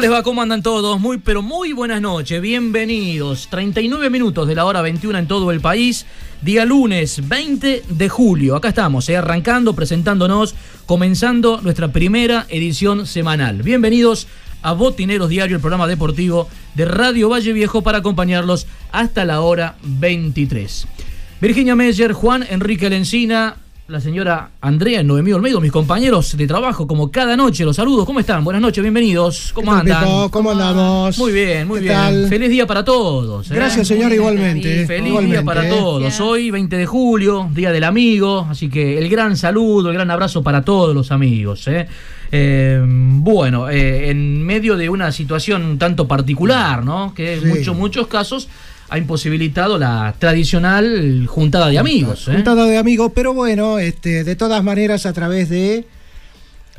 ¿Cómo les va? ¿Cómo andan todos? Muy, pero muy buenas noches. Bienvenidos. 39 minutos de la hora 21 en todo el país. Día lunes 20 de julio. Acá estamos, eh, arrancando, presentándonos, comenzando nuestra primera edición semanal. Bienvenidos a Botineros Diario, el programa deportivo de Radio Valle Viejo para acompañarlos hasta la hora 23. Virginia Meyer, Juan Enrique Lencina, la señora Andrea Noemí Olmedo, mis compañeros de trabajo, como cada noche, los saludos. ¿Cómo están? Buenas noches, bienvenidos. ¿Cómo andan? ¿Cómo andamos? Muy bien, muy ¿Qué bien. tal? Feliz día para todos. ¿eh? Gracias, señor, igualmente. Feliz Igualmente, día para todos. Hoy, 20 de julio, Día del Amigo. Así que el gran saludo, el gran abrazo para todos los amigos. ¿eh? Eh, bueno, eh, en medio de una situación un tanto particular, ¿no? Que en Sí. muchos, muchos casos ha imposibilitado la tradicional juntada de amigos. ¿eh? Juntada de amigos, pero bueno, este, de todas maneras, a través de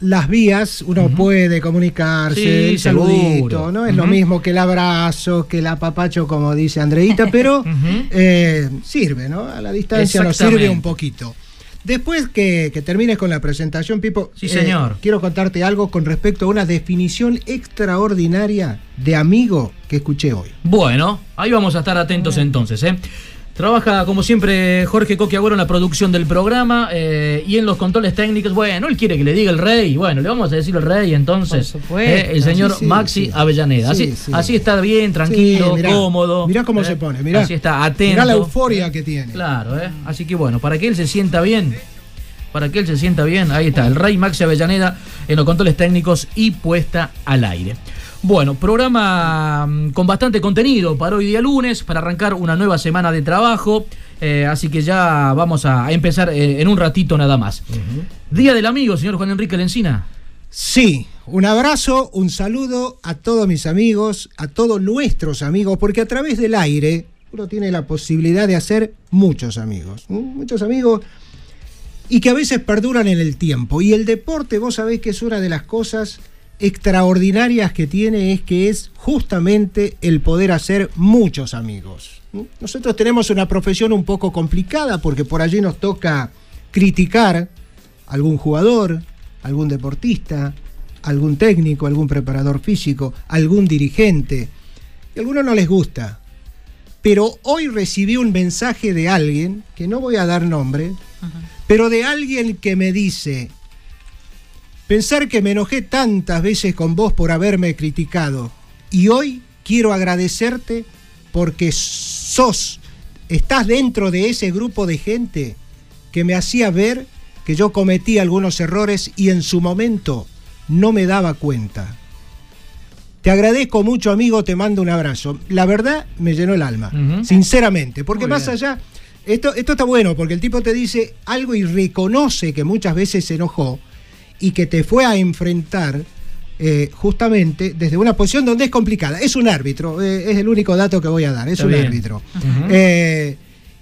las vías uno puede comunicarse, Sí, el saludito, seguro. no es lo mismo que el abrazo, que el apapacho, como dice Andreita, pero eh, sirve, ¿no? A la distancia nos sirve un poquito. Después que, que termines con la presentación, Pipo, Sí, señor. quiero contarte algo con respecto a una definición extraordinaria de amigo que escuché hoy. Bueno, ahí vamos a estar atentos entonces. ¿eh? Trabaja como siempre Jorge Coque Agüero en la producción del programa eh, y en los controles técnicos. Bueno, él quiere que le diga el rey. Bueno, le vamos a decir el rey entonces. Por supuesto. eh, el señor Sí, sí, Maxi sí. Avellaneda. Sí, Así, sí. así está bien, tranquilo, mirá. cómodo. Mirá cómo eh, se pone, mirá. Así está, atento. Mirá la euforia que tiene. Claro, ¿eh? Así que bueno, para que él se sienta bien, para que él se sienta bien, ahí está, el Rey Maxi Avellaneda en los controles técnicos y puesta al aire. Bueno, programa mm, con bastante contenido para hoy día lunes, para arrancar una nueva semana de trabajo, eh, así que ya vamos a empezar eh, en un ratito nada más. Día del amigo, señor Juan Enrique Lencina. Sí, un abrazo, un saludo a todos mis amigos, a todos nuestros amigos, porque a través del aire uno tiene la posibilidad de hacer muchos amigos, muchos amigos y que a veces perduran en el tiempo. Y el deporte, vos sabés que es una de las cosas extraordinarias que tiene, es que es justamente el poder hacer muchos amigos. Nosotros tenemos una profesión un poco complicada porque por allí nos toca criticar a algún jugador, algún deportista, algún técnico, algún preparador físico, algún dirigente. Y a algunos no les gusta. Pero hoy recibí un mensaje de alguien, que no voy a dar nombre, pero de alguien que me dice, pensar que me enojé tantas veces con vos por haberme criticado y hoy quiero agradecerte porque sos, estás dentro de ese grupo de gente que me hacía ver que yo cometí algunos errores y en su momento no me daba cuenta. Te agradezco mucho, amigo, te mando un abrazo. La verdad me llenó el alma, sinceramente, porque Muy más bien. allá, esto, esto está bueno, porque el tipo te dice algo y reconoce que muchas veces se enojó y que te fue a enfrentar eh, justamente desde una posición donde es complicada. Es un árbitro, eh, es el único dato que voy a dar, es Está un bien. árbitro. Eh,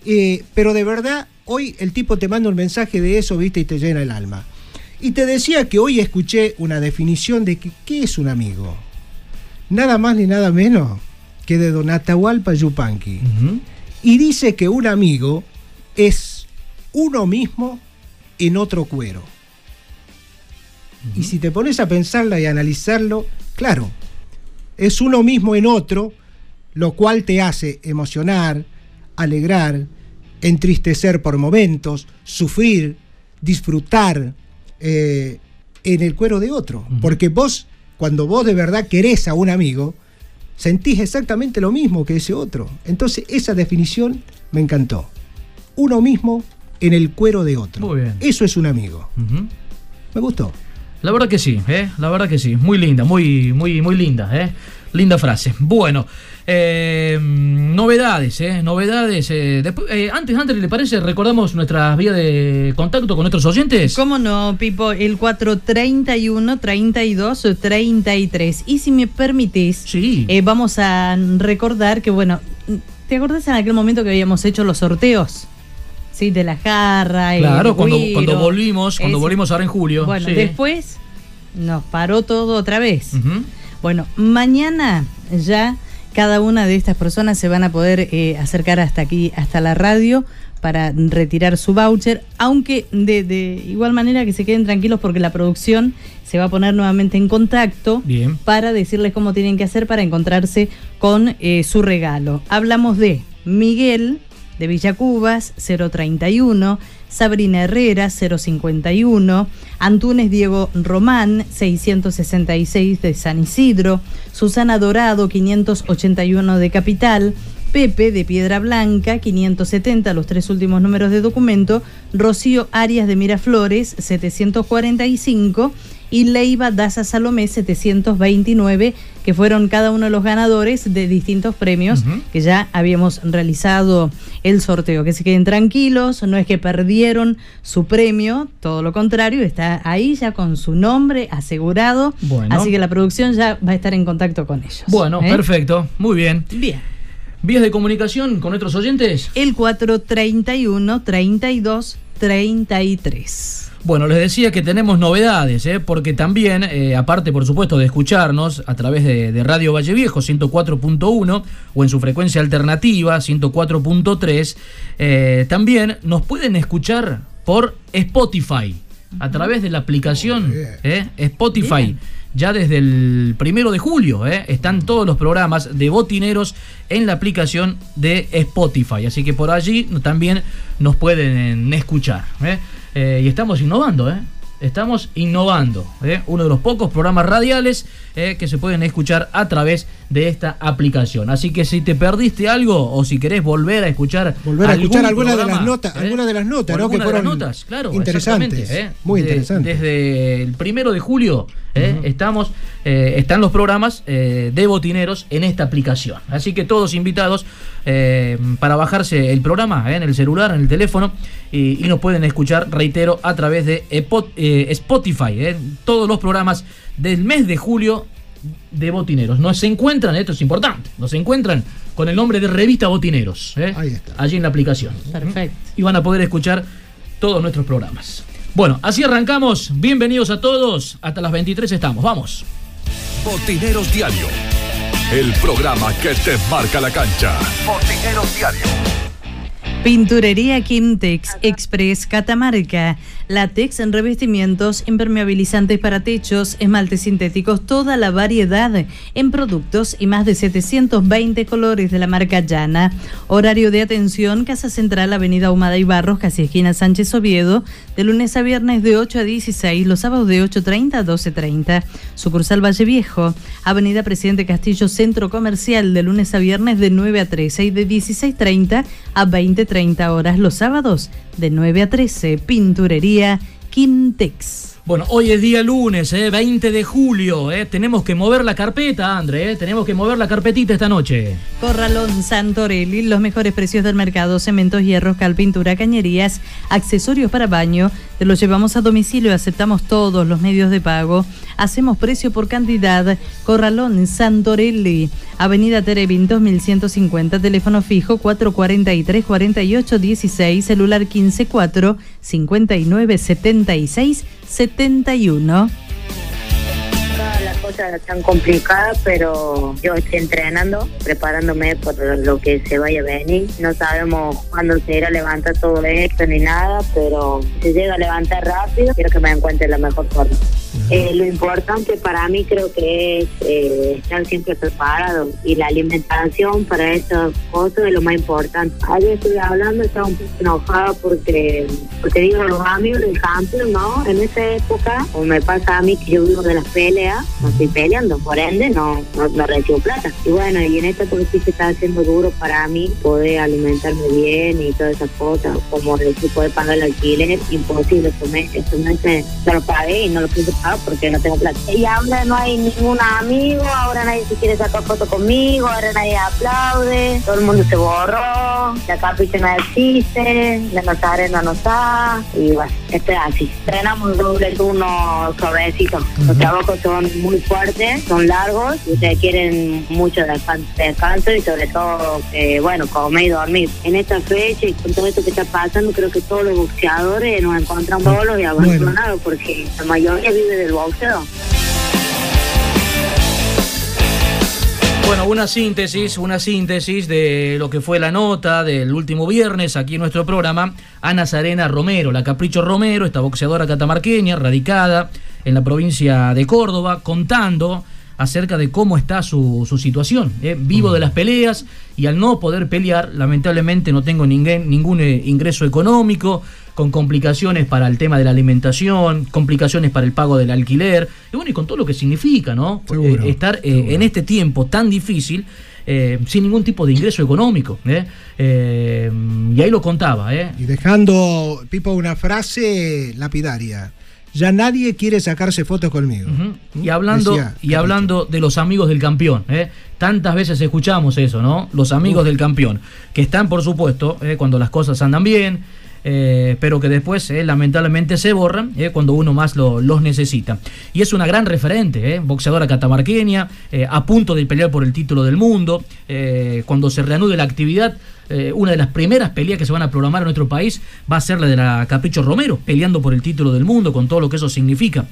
eh, pero de verdad, hoy el tipo te manda un mensaje de eso, viste, y te llena el alma. Y te decía que hoy escuché una definición de que, qué es un amigo. Nada más ni nada menos que de Don Atahualpa Yupanqui. Y dice que un amigo es uno mismo en otro cuero. Y si te pones a pensarla y a analizarlo, claro, es uno mismo en otro, lo cual te hace emocionar, alegrar, entristecer por momentos, sufrir, disfrutar eh, en el cuero de otro. Porque vos, cuando vos de verdad querés a un amigo, sentís exactamente lo mismo que ese otro. Entonces esa definición me encantó. Uno mismo en el cuero de otro. Muy bien. Eso es un amigo. Me gustó. La verdad que sí, ¿eh? La verdad que sí. Muy linda, muy, muy, muy linda, ¿eh? Linda frase. Bueno, eh, novedades, ¿eh? Novedades. eh, después- eh, antes, antes, ¿le parece? Recordamos nuestras vías de contacto con nuestros oyentes. ¿Cómo no, Pipo? El 431 32 33. Y si me permitís, Sí. eh, vamos a recordar que, bueno, ¿te acordás en aquel momento que habíamos hecho los sorteos? Sí, de la jarra. el Claro, cuando, cuando volvimos, cuando volvimos ahora en julio. Bueno, sí. después nos paró todo otra vez. Bueno, mañana ya cada una de estas personas se van a poder eh, acercar hasta aquí, hasta la radio, para retirar su voucher, aunque de, de igual manera que se queden tranquilos porque la producción se va a poner nuevamente en contacto Bien. para decirles cómo tienen que hacer para encontrarse con eh, su regalo. Hablamos de Miguel de Villacubas 031, Sabrina Herrera 051, Antunes Diego Román 666 de San Isidro, Susana Dorado 581 de Capital, Pepe de Piedra Blanca 570, los tres últimos números de documento, Rocío Arias de Miraflores 745 y Leiva Daza Salomé 729, que fueron cada uno de los ganadores de distintos premios que ya habíamos realizado el sorteo. Que se queden tranquilos, no es que perdieron su premio, todo lo contrario, está ahí ya con su nombre asegurado, Bueno. así que la producción ya va a estar en contacto con ellos. Bueno, ¿eh? perfecto. Muy bien. Bien. Vías de comunicación con nuestros oyentes. El 431 32 33. Bueno, les decía que tenemos novedades, ¿eh? porque también, eh, aparte por supuesto de escucharnos a través de, de Radio Valle Viejo 104.1 o en su frecuencia alternativa 104.3, eh, también nos pueden escuchar por Spotify, a través de la aplicación. ¿eh? Spotify. Bien. Ya desde el primero de julio ¿eh? están todos los programas de botineros en la aplicación de Spotify. Así que por allí también nos pueden escuchar. ¿eh? Eh, y estamos innovando, ¿eh? Estamos innovando. ¿eh? Uno de los pocos programas radiales ¿eh? que se pueden escuchar a través de esta aplicación. Así que si te perdiste algo o si querés volver a escuchar Volver a escuchar alguna de las notas, ¿eh? alguna de las notas, ¿no? Que de las notas, claro, interesantes, ¿eh? muy De- interesantes. Desde el primero de julio ¿eh? estamos, eh, están los programas eh, de botineros en esta aplicación. Así que todos invitados eh, para bajarse el programa ¿eh? en el celular, en el teléfono, y, y nos pueden escuchar, reitero, a través de Epo- eh, Spotify. ¿eh? Todos los programas del mes de julio de Botineros. Nos encuentran, esto es importante, nos encuentran con el nombre de Revista Botineros. ¿eh? Ahí está. Allí en la aplicación. Perfecto. Y van a poder escuchar todos nuestros programas. Bueno, así arrancamos. Bienvenidos a todos. Hasta las 23 estamos. Vamos. Botineros Diario. El programa que te marca la cancha. Botineros Diario. Pinturería Quintex Express Catamarca. Látex en revestimientos, impermeabilizantes para techos, esmaltes sintéticos, toda la variedad en productos y más de 720 colores de la marca Llana. Horario de atención, Casa Central, Avenida Humada y Barros, casi esquina Sánchez Oviedo, de lunes a viernes de 8 a 16, los sábados de 8.30 a 12.30. Sucursal Valle Viejo, Avenida Presidente Castillo, Centro Comercial, de lunes a viernes de 9 a 13 y de 16.30 a 20.30 horas los sábados de 9 a 13. Pinturería Quintex. Bueno, hoy es día lunes, ¿eh? 20 de julio. ¿eh? Tenemos que mover la carpeta, André. ¿eh? Tenemos que mover la carpetita esta noche. Corralón Santorelli, los mejores precios del mercado, cementos, hierros, cal, pintura, cañerías, accesorios para baño. Te los llevamos a domicilio, aceptamos todos los medios de pago. Hacemos precio por cantidad. Corralón Santorelli, Avenida Terevin 2150, teléfono fijo 443 48 16, celular 154 59 76 71 las cosas están complicadas, pero yo estoy entrenando, preparándome por lo que se vaya a venir. No sabemos cuándo se irá a levantar todo esto ni nada, pero si llega a levantar rápido, quiero que me encuentre la mejor forma. Eh, lo importante para mí creo que es eh, estar siempre preparado y la alimentación para esas cosas es lo más importante. Ayer estuve hablando, estaba un poco enojada porque, porque digo, los amigos del campo, ¿no? En esa época, o me pasa a mí que yo vivo de las peleas, no estoy peleando, por ende no, no, recibo plata. Y bueno, y en esta sí se está haciendo duro para mí poder alimentarme bien y todas esas cosas, como decir, poder pagar el alquiler, imposible, estos meses, meses no lo pagué y no lo pude pagar porque no tengo plata. Y ahora no hay ningún amigo, ahora nadie se quiere sacar foto conmigo, ahora nadie aplaude, todo el mundo se borró, la capiche no existe, la Nazarena no está, y bueno, esto es así. Tenemos doble turno suavecito, los trabajos son muy fuertes, son largos, ustedes quieren mucho descanso y sobre todo, eh, bueno, comer y dormir. En esta fecha y con todo esto que está pasando, creo que todos los boxeadores nos encontramos solos y abandonados porque la mayoría vive Bueno, una síntesis, una síntesis de lo que fue la nota del último viernes aquí en nuestro programa. Ana Sarena Romero, la Capricho Romero, esta boxeadora catamarqueña, radicada en la provincia de Córdoba, contando acerca de cómo está su, situación. ¿eh? Vivo de las peleas y al no poder pelear, lamentablemente no tengo ningún, ningún eh, ingreso económico, con complicaciones para el tema de la alimentación, complicaciones para el pago del alquiler, y bueno, y con todo lo que significa, ¿no? Eh, estar en este tiempo tan difícil. sin ningún tipo de ingreso económico. y ahí lo contaba. Y dejando, Pipo, una frase lapidaria ya nadie quiere sacarse fotos conmigo. Y hablando, y hablando de los amigos del campeón, ¿eh? tantas veces escuchamos eso, ¿no? Los amigos del campeón, que están, por supuesto, ¿eh? cuando las cosas andan bien, eh, pero que después lamentablemente se borran cuando uno más los necesita. Y es una gran referente, boxeadora catamarqueña, a punto de pelear por el título del mundo, cuando se reanude la actividad eh, una de las primeras peleas que se van a programar en nuestro país va a ser la de la Capricho Romero, peleando por el título del mundo, con todo lo que eso significa.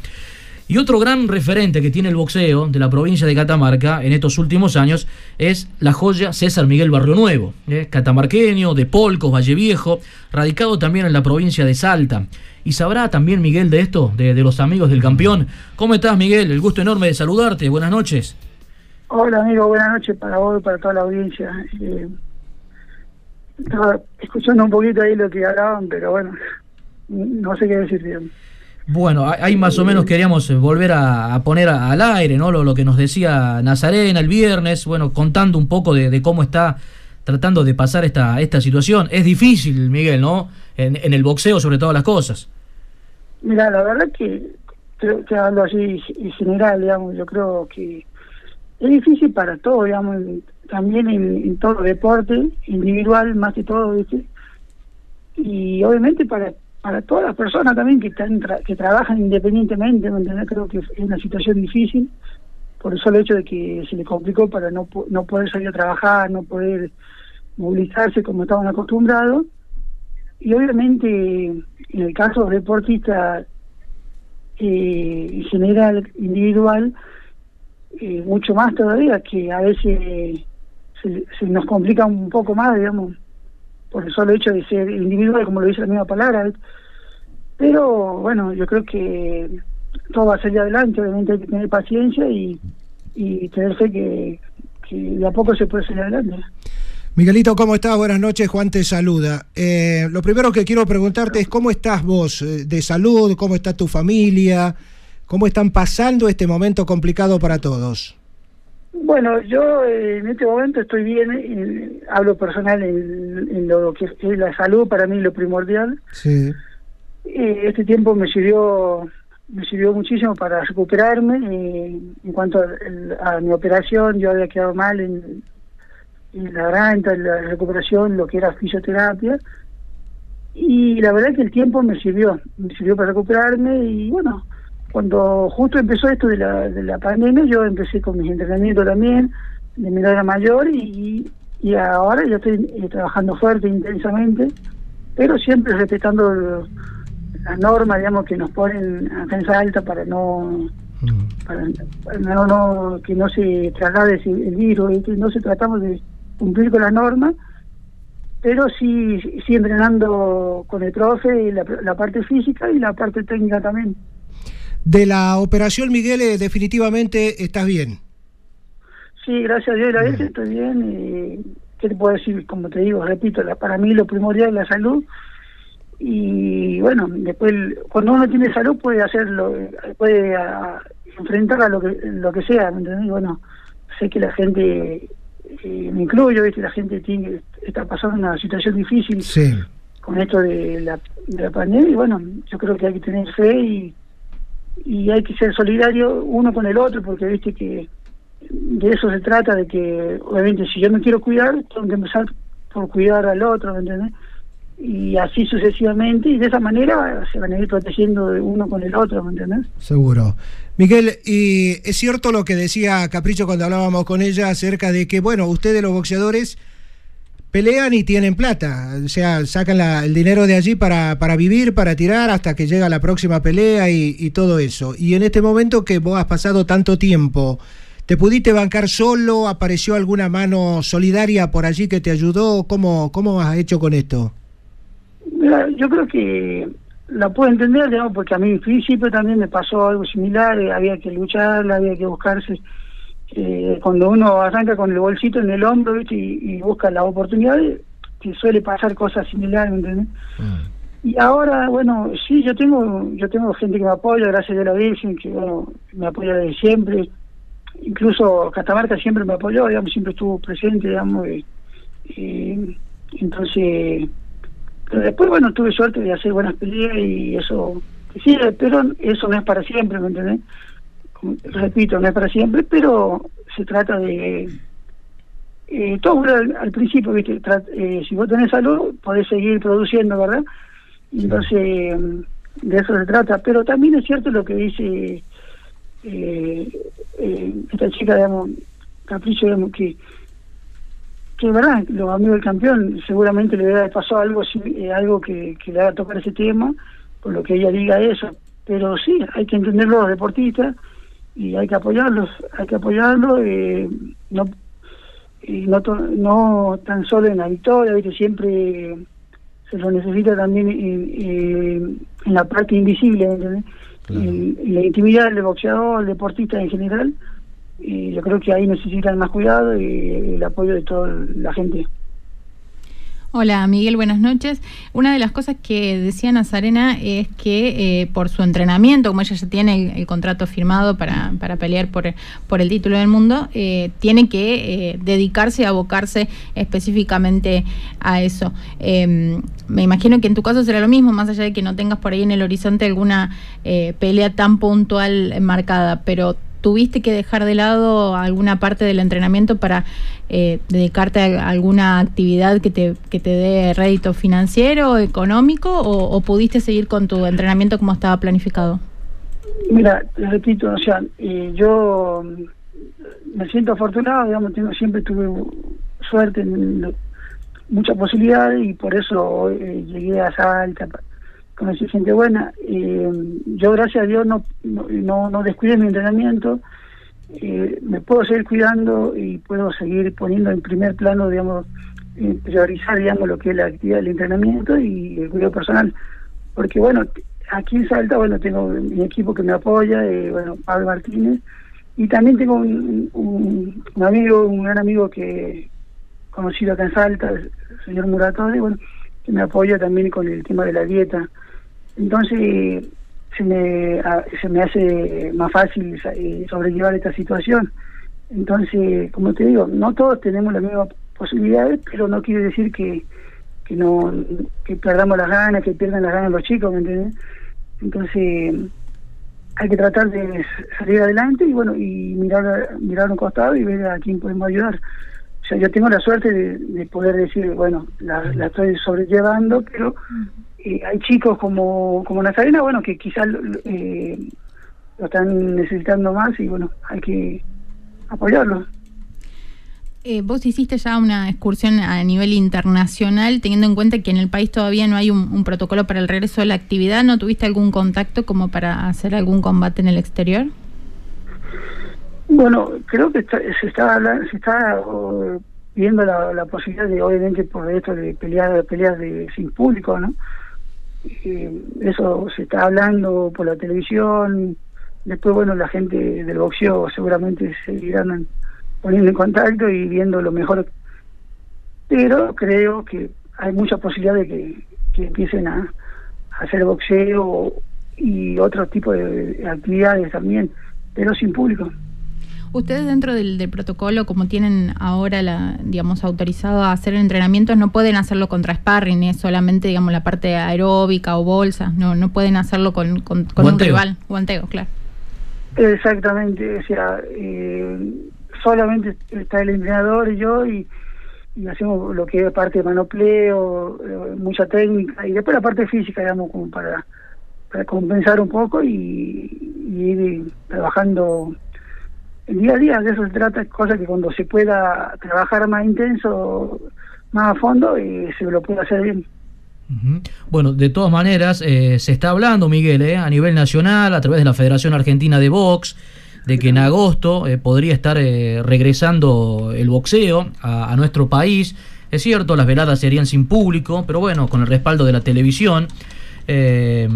Y otro gran referente que tiene el boxeo de la provincia de Catamarca en estos últimos años es la joya César Miguel Barrio Nuevo, eh, catamarqueño, de Polcos, Valle Viejo, radicado también en la provincia de Salta. Y sabrá también Miguel de esto, de, los amigos del campeón. ¿Cómo estás Miguel? El gusto enorme de saludarte. Buenas noches. Hola amigo, buenas noches para vos y para toda la audiencia. Eh, estaba escuchando un poquito ahí lo que hablaban, pero bueno, no sé qué decir bien. Bueno, ahí más o menos queríamos volver a, poner al aire, ¿no? Lo, lo, que nos decía Nazarena el viernes, bueno, contando un poco de, cómo está tratando de pasar esta, esta situación. Es difícil, Miguel, ¿no? En, en el boxeo, sobre todas las cosas. Mira, la verdad que creo que hablo así en general, digamos, yo creo que es difícil para todo, digamos, también en, todo deporte, individual más que todo, ¿viste? Y obviamente para para todas las personas también que están que trabajan independientemente, creo que es una situación difícil por el solo hecho de que se le complicó para no no poder salir a trabajar, no poder movilizarse como estaban acostumbrados. Y obviamente en el caso de deportistas eh, en general, individual, eh, mucho más todavía, que a veces se, nos complica un poco más, digamos, por el solo hecho de ser individual, como lo dice la misma palabra. Pero bueno, yo creo que todo va a salir adelante, obviamente hay que tener paciencia y, y tener fe que, que de a poco se puede salir adelante. Miguelito, ¿cómo estás? Buenas noches, Juan te saluda. Eh, lo primero que quiero preguntarte es cómo estás vos eh, de salud, cómo está tu familia, cómo están pasando este momento complicado para todos. Bueno, yo eh, en este momento estoy bien, hablo personal en, lo que es la salud, para mí lo primordial. Sí. este tiempo me sirvió me sirvió muchísimo para recuperarme. Eh, en cuanto a, mi operación, yo había quedado mal en, en la garganta, en la recuperación, lo que era fisioterapia. Y la verdad que el tiempo me sirvió, me sirvió para recuperarme y bueno, cuando justo empezó esto de la, de la pandemia, yo empecé con mis entrenamientos también, de mi edad mayor, y, y ahora yo estoy eh, trabajando fuerte, intensamente, pero siempre respetando las normas, digamos, que nos ponen a defensa alta para no... Para, no, no, que no se traslade el virus, no se tratamos de cumplir con la norma, pero sí, sí entrenando con el profe, la, la parte física y la parte técnica también. De la operación, Miguel, eh, definitivamente estás bien. Sí, gracias a Dios, la vez estoy bien. Y, ¿Qué te puedo decir? Como te digo, repito, la, para mí lo primordial es la salud. Y bueno, después, cuando uno tiene salud, puede hacerlo, puede enfrentar a lo que, lo que sea, ¿me entendés? Bueno, sé que la gente, eh, me incluyo, ¿viste? la gente tiene, está pasando una situación difícil con esto de la, de la pandemia. Y bueno, yo creo que hay que tener fe y y hay que ser solidario uno con el otro porque viste que de eso se trata de que obviamente si yo me quiero cuidar tengo que empezar por cuidar al otro ¿me entiendes? y así sucesivamente y de esa manera se van a ir protegiendo uno con el otro ¿me entiendes? seguro Miguel y es cierto lo que decía Capricho cuando hablábamos con ella acerca de que bueno ustedes los boxeadores pelean y tienen plata, o sea, sacan el dinero de allí para, para vivir, para tirar hasta que llega la próxima pelea y, todo eso. Y en este momento que vos has pasado tanto tiempo, ¿te pudiste bancar solo? ¿Apareció alguna mano solidaria por allí que te ayudó? ¿Cómo, cómo has hecho con esto? Mira, yo creo que la puedo entender, digamos, porque a mí en principio también me pasó algo similar, eh, había que luchar, había que buscarse eh, cuando uno arranca con el bolsito en el hombro Y, busca la oportunidad, que suele pasar cosas similares, ¿entendés? Mm. Y ahora, bueno, sí, yo tengo yo tengo gente que me apoya, gracias a la Virgen, que bueno, me apoya desde siempre. Incluso Catamarca siempre me apoyó, digamos, siempre estuvo presente, digamos. Y, entonces, pero después, bueno, tuve suerte de hacer buenas peleas y eso, sí, pero eso no es para siempre, ¿me entendés? Repito, no es para siempre, pero se trata de... Eh, todo al, principio, ¿viste? Eh, si vos tenés salud, podés seguir produciendo, ¿verdad? Entonces, de eso se trata. Pero también es cierto lo que dice eh, eh, esta chica, digamos, Capricho, digamos, que que verdad, los amigos del campeón seguramente le haber pasado algo algo que, que le haga tocar ese tema, por lo que ella diga eso. Pero sí, hay que entenderlo los deportistas, y hay que apoyarlos, hay que apoyarlos, eh, no, y no, no tan solo en la victoria, ¿viste? siempre se lo necesita también en, la parte invisible, en, la intimidad del boxeador, el deportista en general, y yo creo que ahí necesitan más cuidado y el apoyo de toda la gente. Hola Miguel, buenas noches. Una de las cosas que decía Nazarena es que eh, por su entrenamiento, como ella ya tiene el, contrato firmado para, para, pelear por, por el título del mundo, eh, tiene que eh, dedicarse y abocarse específicamente a eso. Em, me imagino que en tu caso será lo mismo, más allá de que no tengas por ahí en el horizonte alguna pelea tan puntual marcada, pero tuviste que dejar de lado alguna parte del entrenamiento para eh, dedicarte a alguna actividad que te, que te dé rédito financiero, económico, o, pudiste seguir con tu entrenamiento como estaba planificado? Mira, repito, o sea, eh, yo me siento afortunado, digamos, tengo, siempre tuve suerte en muchas posibilidades y por eso eh, llegué a Salta, conocí gente buena. Eh, yo, gracias a Dios, no, no, no descuidé mi entrenamiento. Eh, me puedo seguir cuidando y puedo seguir poniendo en primer plano, digamos, priorizar, digamos, lo que es la actividad del entrenamiento y el cuidado personal. Porque, bueno, aquí en Salta, bueno, tengo mi equipo que me apoya, eh, bueno, Pablo Martínez, y también tengo un, un, amigo, un gran amigo que conocido acá en Salta, el señor Muratore, bueno, que me apoya también con el tema de la dieta. Entonces se me, se me hace más fácil eh, sobrellevar esta situación. Entonces, como te digo, no todos tenemos las mismas posibilidades, pero no quiere decir que, que no que perdamos las ganas, que pierdan las ganas los chicos, ¿me entiendes? Entonces, hay que tratar de salir adelante y bueno, y mirar, mirar un costado y ver a quién podemos ayudar. O sea, yo tengo la suerte de, poder decir, bueno, la, estoy sobrellevando, pero eh, hay chicos como, como Nazarena, bueno, que quizás eh, lo están necesitando más y bueno, hay que apoyarlos. Eh, vos hiciste ya una excursión a nivel internacional, teniendo en cuenta que en el país todavía no hay un, protocolo para el regreso de la actividad. ¿No tuviste algún contacto como para hacer algún combate en el exterior? Bueno, creo que se está se está viendo la, posibilidad de, obviamente, por esto de pelear peleas de sin público, ¿no? Eso se está hablando por la televisión. Después, bueno, la gente del boxeo seguramente seguirán poniendo en contacto y viendo lo mejor. Pero creo que hay mucha posibilidad de que, empiecen a, hacer boxeo y otro tipo de actividades también, pero sin público. Ustedes dentro del, protocolo, como tienen ahora, la, digamos, autorizado a hacer entrenamientos, no pueden hacerlo contra sparring, es solamente, digamos, la parte aeróbica o bolsa, no no pueden hacerlo con, con, un rival, guanteo, claro. Exactamente, o sea, eh, solamente está el entrenador y yo y, hacemos lo que es parte de manopleo, eh, mucha técnica y después la parte física, digamos, como para, para compensar un poco y, ir trabajando el día a día, de eso se trata, cosa que cuando se pueda trabajar más intenso, más a fondo, y se lo pueda hacer bien. Bueno, de todas maneras, eh, se está hablando, Miguel, eh, a nivel nacional, a través de la Federación Argentina de Box, de que en agosto eh, podría estar eh, regresando el boxeo a, nuestro país. Es cierto, las veladas serían sin público, pero bueno, con el respaldo de la televisión. Eh,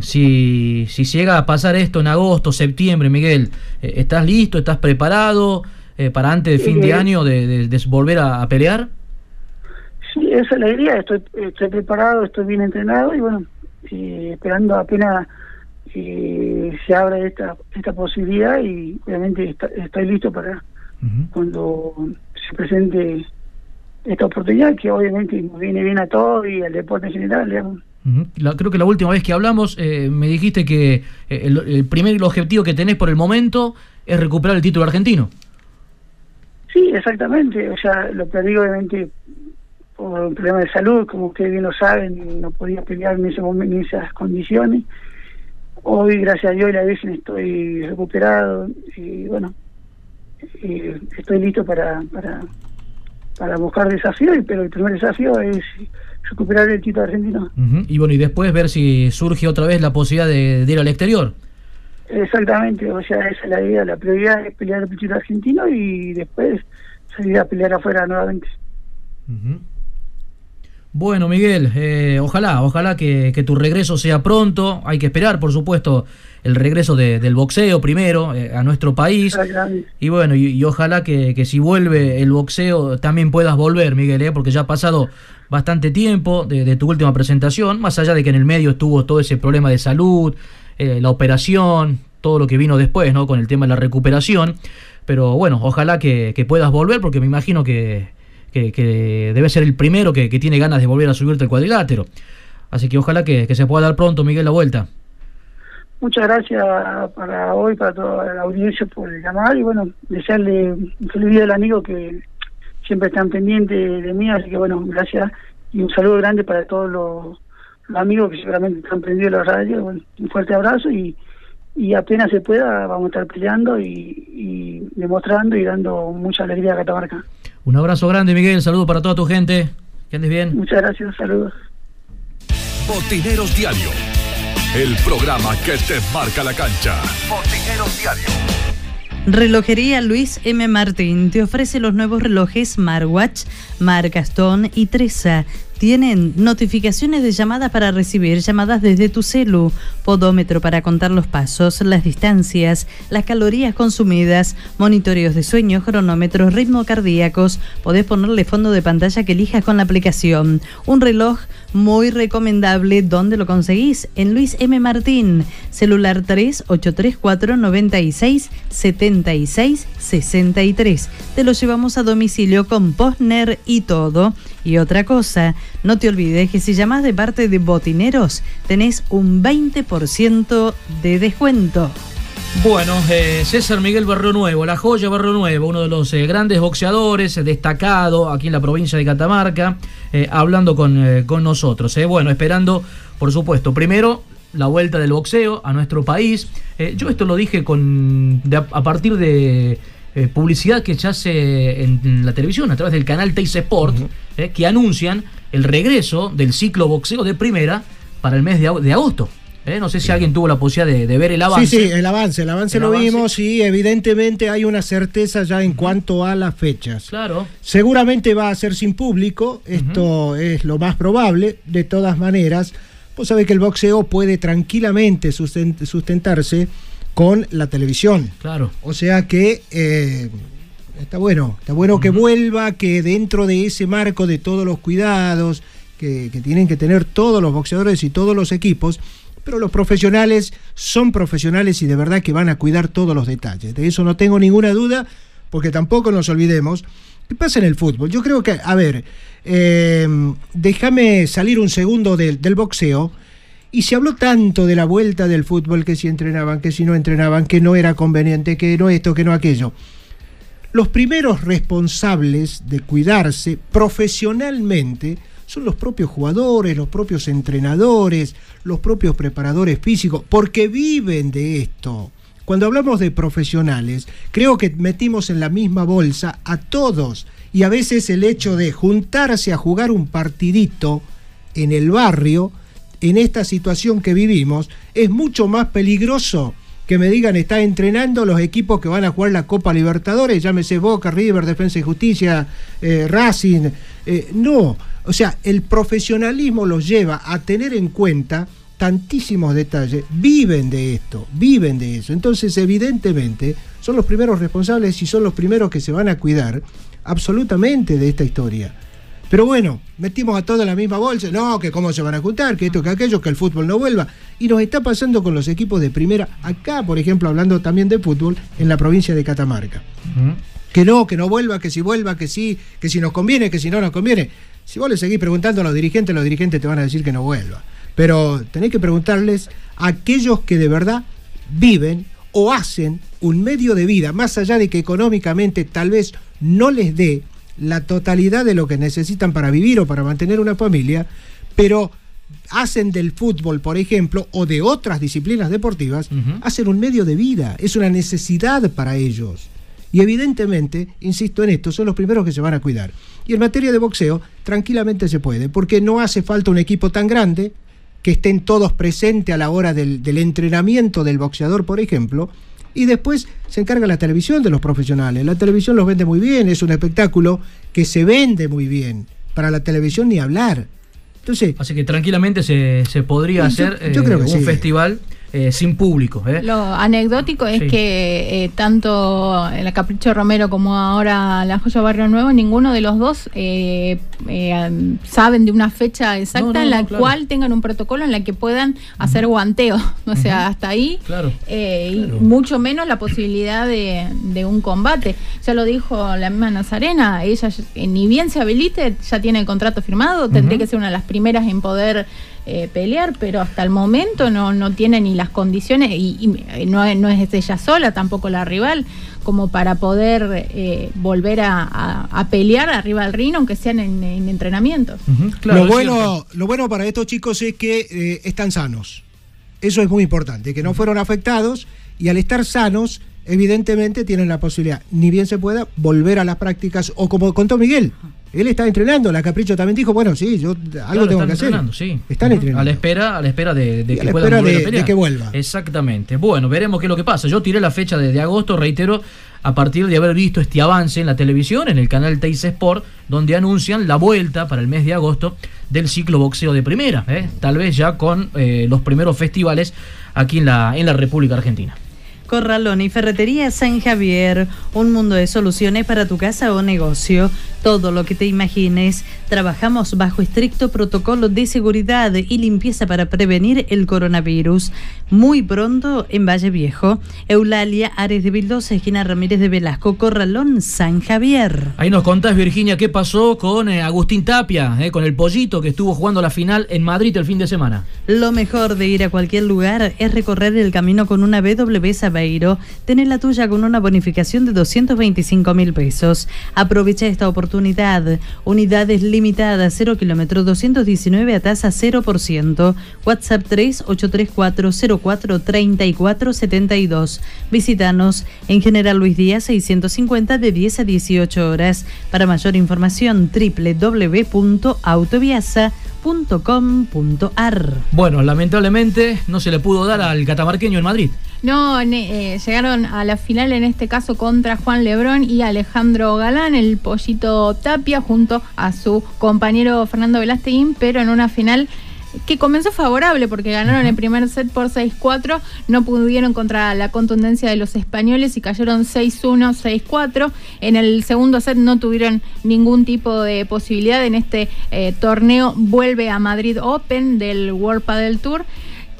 si, si llega a pasar esto en agosto, septiembre, Miguel, ¿estás listo? ¿Estás preparado para antes de fin de año de, volver a, pelear? Sí, esa es la idea. Estoy, estoy preparado, estoy bien entrenado y bueno, esperando apenas se abre esta, esta posibilidad y obviamente estoy listo para cuando se presente esta oportunidad que obviamente nos viene bien a todos y al deporte en general. Creo que la última vez que hablamos eh, me dijiste que eh, el, primer objetivo que tenés por el momento es recuperar el título argentino. Sí, exactamente. O sea, lo perdí obviamente por un problema de salud, como ustedes bien lo saben, no podía pelear en ese en esas condiciones. Hoy, gracias a Dios y la Virgen, estoy recuperado y bueno, estoy listo para, para, para buscar desafíos, pero el primer desafío es recuperar el título argentino. Y bueno, y después ver si surge otra vez la posibilidad de, ir al exterior. Exactamente, o sea, esa es la idea, la prioridad es pelear el título argentino y después salir a pelear afuera nuevamente. Bueno, Miguel, eh, ojalá, ojalá que, tu regreso sea pronto. Hay que esperar, por supuesto, el regreso del boxeo primero eh, a nuestro país. Y bueno, y, ojalá que, si vuelve el boxeo también puedas volver, Miguel, eh, porque ya ha pasado bastante tiempo de, tu última presentación, más allá de que en el medio estuvo todo ese problema de salud, la operación, todo lo que vino después, ¿no? Con el tema de la recuperación. Pero bueno, ojalá que puedas volver, porque me imagino que que, debe ser el primero que, tiene ganas de volver a subirte el cuadrilátero. Así que ojalá que, se pueda dar pronto, Miguel, la vuelta. Muchas gracias para hoy, para toda la audiencia por llamar y bueno, desearle un feliz día al amigo que siempre están pendientes de mí, así que bueno, gracias y un saludo grande para todos los, amigos que seguramente están prendidos la radio, bueno, un fuerte abrazo y, y apenas se pueda vamos a estar peleando y, y demostrando y dando mucha alegría a Catamarca. Un abrazo grande, Miguel. Saludos para toda tu gente. Que andes bien. Muchas gracias. Saludos. Botineros Diario. El programa que te marca la cancha. Botineros Diario. Relojería Luis M. Martín te ofrece los nuevos relojes Smartwatch, marca Stone y Tresa tienen notificaciones de llamadas para recibir llamadas desde tu celu, podómetro para contar los pasos, las distancias, las calorías consumidas, monitoreos de sueño, cronómetros, ritmo cardíacos. Podés ponerle fondo de pantalla que elijas con la aplicación. Un reloj muy recomendable. ¿Dónde lo conseguís? En Luis M. Martín, celular 3834 96 76 63. Te lo llevamos a domicilio con Postner y todo. Y otra cosa, no te olvides que si llamas de parte de Botineros, tenés un 20% de descuento. Bueno, eh, César Miguel Barrio Nuevo, la joya Barrio Nuevo, uno de los eh, grandes boxeadores, eh, destacado aquí en la provincia de Catamarca, hablando con, con nosotros. Bueno, esperando, por supuesto, primero la vuelta del boxeo a nuestro país. yo esto lo dije con a, partir de publicidad que se hace en, la televisión a través del canal Teis Sport, que anuncian el regreso del ciclo boxeo de primera para el mes de agosto. ¿Eh? No sé si alguien tuvo la posibilidad de, ver el avance. Sí, sí, el avance, el avance lo vimos y evidentemente hay una certeza ya en cuanto a las fechas. Claro. Seguramente va a ser sin público, esto es lo más probable, de todas maneras. Vos sabés que el boxeo puede tranquilamente sustentarse con la televisión. Claro. O sea que eh, está bueno, está bueno que vuelva, que dentro de ese marco de todos los cuidados que tienen que tener todos los boxeadores y todos los equipos, pero los profesionales son profesionales y de verdad que van a cuidar todos los detalles. De eso no tengo ninguna duda, porque tampoco nos olvidemos qué pasa en el fútbol. Yo creo que, a ver, eh, déjame salir un segundo del, del boxeo. Y se habló tanto de la vuelta del fútbol, que si entrenaban, que si no entrenaban, que no era conveniente, que no esto, que no aquello. Los primeros responsables de cuidarse profesionalmente son los propios jugadores, los propios entrenadores, los propios preparadores físicos, porque viven de esto. Cuando hablamos de profesionales, creo que metimos en la misma bolsa a todos y a veces el hecho de juntarse a jugar un partidito en el barrio, en esta situación que vivimos, es mucho más peligroso que me digan está entrenando los equipos que van a jugar la Copa Libertadores, llámese Boca, River, Defensa y Justicia, eh, Racing. Eh, no, o sea, el profesionalismo los lleva a tener en cuenta tantísimos detalles, viven de esto, viven de eso. Entonces, evidentemente, son los primeros responsables y son los primeros que se van a cuidar absolutamente de esta historia. Pero bueno, metimos a todos en la misma bolsa, no, que cómo se van a juntar, que esto, que aquello, que el fútbol no vuelva. Y nos está pasando con los equipos de primera, acá, por ejemplo, hablando también de fútbol, en la provincia de Catamarca. Que no, que no vuelva, que si vuelva, que sí, que si nos conviene, que si no nos conviene. Si vos le seguís preguntando a los dirigentes, los dirigentes te van a decir que no vuelva. Pero tenéis que preguntarles a aquellos que de verdad viven o hacen un medio de vida, más allá de que económicamente tal vez no les dé la totalidad de lo que necesitan para vivir o para mantener una familia, pero hacen del fútbol, por ejemplo, o de otras disciplinas deportivas, hacen un medio de vida, es una necesidad para ellos. Y evidentemente, insisto en esto, son los primeros que se van a cuidar. Y en materia de boxeo, tranquilamente se puede, porque no hace falta un equipo tan grande, que estén todos presentes a la hora del, entrenamiento del boxeador, por ejemplo, y después se encarga la televisión de los profesionales. La televisión los vende muy bien, es un espectáculo que se vende muy bien. Para la televisión ni hablar. Entonces, Así que tranquilamente se, podría hacer eh, un festival eh, sin público. ¿eh? Lo anecdótico es que eh, tanto la Capricho Romero como ahora la Joya Barrio Nuevo, ninguno de los dos saben de una fecha exacta en la cual tengan un protocolo en la que puedan hacer guanteo. O sea, hasta ahí. Y mucho menos la posibilidad de, un combate. Ya lo dijo la misma Nazarena, ella ni bien se habilite, ya tiene el contrato firmado, tendría que ser una de las primeras en poder eh, pelear, pero hasta el momento no, no tiene ni las condiciones y, no, no, es ella sola, tampoco la rival, como para poder eh, volver a, pelear arriba del ring, aunque sean en, entrenamientos. lo, bueno, lo bueno para estos chicos es que eh, están sanos. Eso es muy importante, que no fueron afectados y al estar sanos evidentemente tienen la posibilidad, ni bien se pueda, volver a las prácticas, o como contó Miguel, él está entrenando, la Capricho también dijo, bueno, sí, yo algo tengo que hacer. Sí. Están entrenando. A la espera, a la espera de, que pueda de, que vuelva. Exactamente. Bueno, veremos qué es lo que pasa. Yo tiré la fecha de, agosto, reitero, a partir de haber visto este avance en la televisión, en el canal Teis Sport, donde anuncian la vuelta para el mes de agosto del ciclo boxeo de primera, ¿eh? tal vez ya con eh, los primeros festivales aquí en la, en la República Argentina. Corralón y Ferretería San Javier, un mundo de soluciones para tu casa o negocio. Todo lo que te imagines. Trabajamos bajo estricto protocolo de seguridad y limpieza para prevenir el coronavirus. Muy pronto en Valle Viejo, Eulalia Ares de Vildosa, esquina Ramírez de Velasco, Corralón San Javier. Ahí nos contás, Virginia, qué pasó con eh, Agustín Tapia, eh, con el pollito que estuvo jugando la final en Madrid el fin de semana. Lo mejor de ir a cualquier lugar es recorrer el camino con una BW Sabeiro. Tener la tuya con una bonificación de 225 mil pesos. Aprovecha esta oportunidad. Unidades limitadas, 0 kilómetros, 219 a tasa 0%. WhatsApp 3834 04 34 72. Visítanos en General Luis Díaz 650 de 10 a 18 horas. Para mayor información, www.autoviasa.com.ar. Bueno, lamentablemente no se le pudo dar al catamarqueño en Madrid. No, eh, llegaron a la final en este caso contra Juan Lebrón y Alejandro Galán, el pollito Tapia, junto a su compañero Fernando Velasteguín, pero en una final que comenzó favorable porque ganaron el primer set por 6-4, no pudieron contra la contundencia de los españoles y cayeron 6-1, 6-4. En el segundo set no tuvieron ningún tipo de posibilidad. En este eh, torneo vuelve a Madrid Open del World Padel Tour.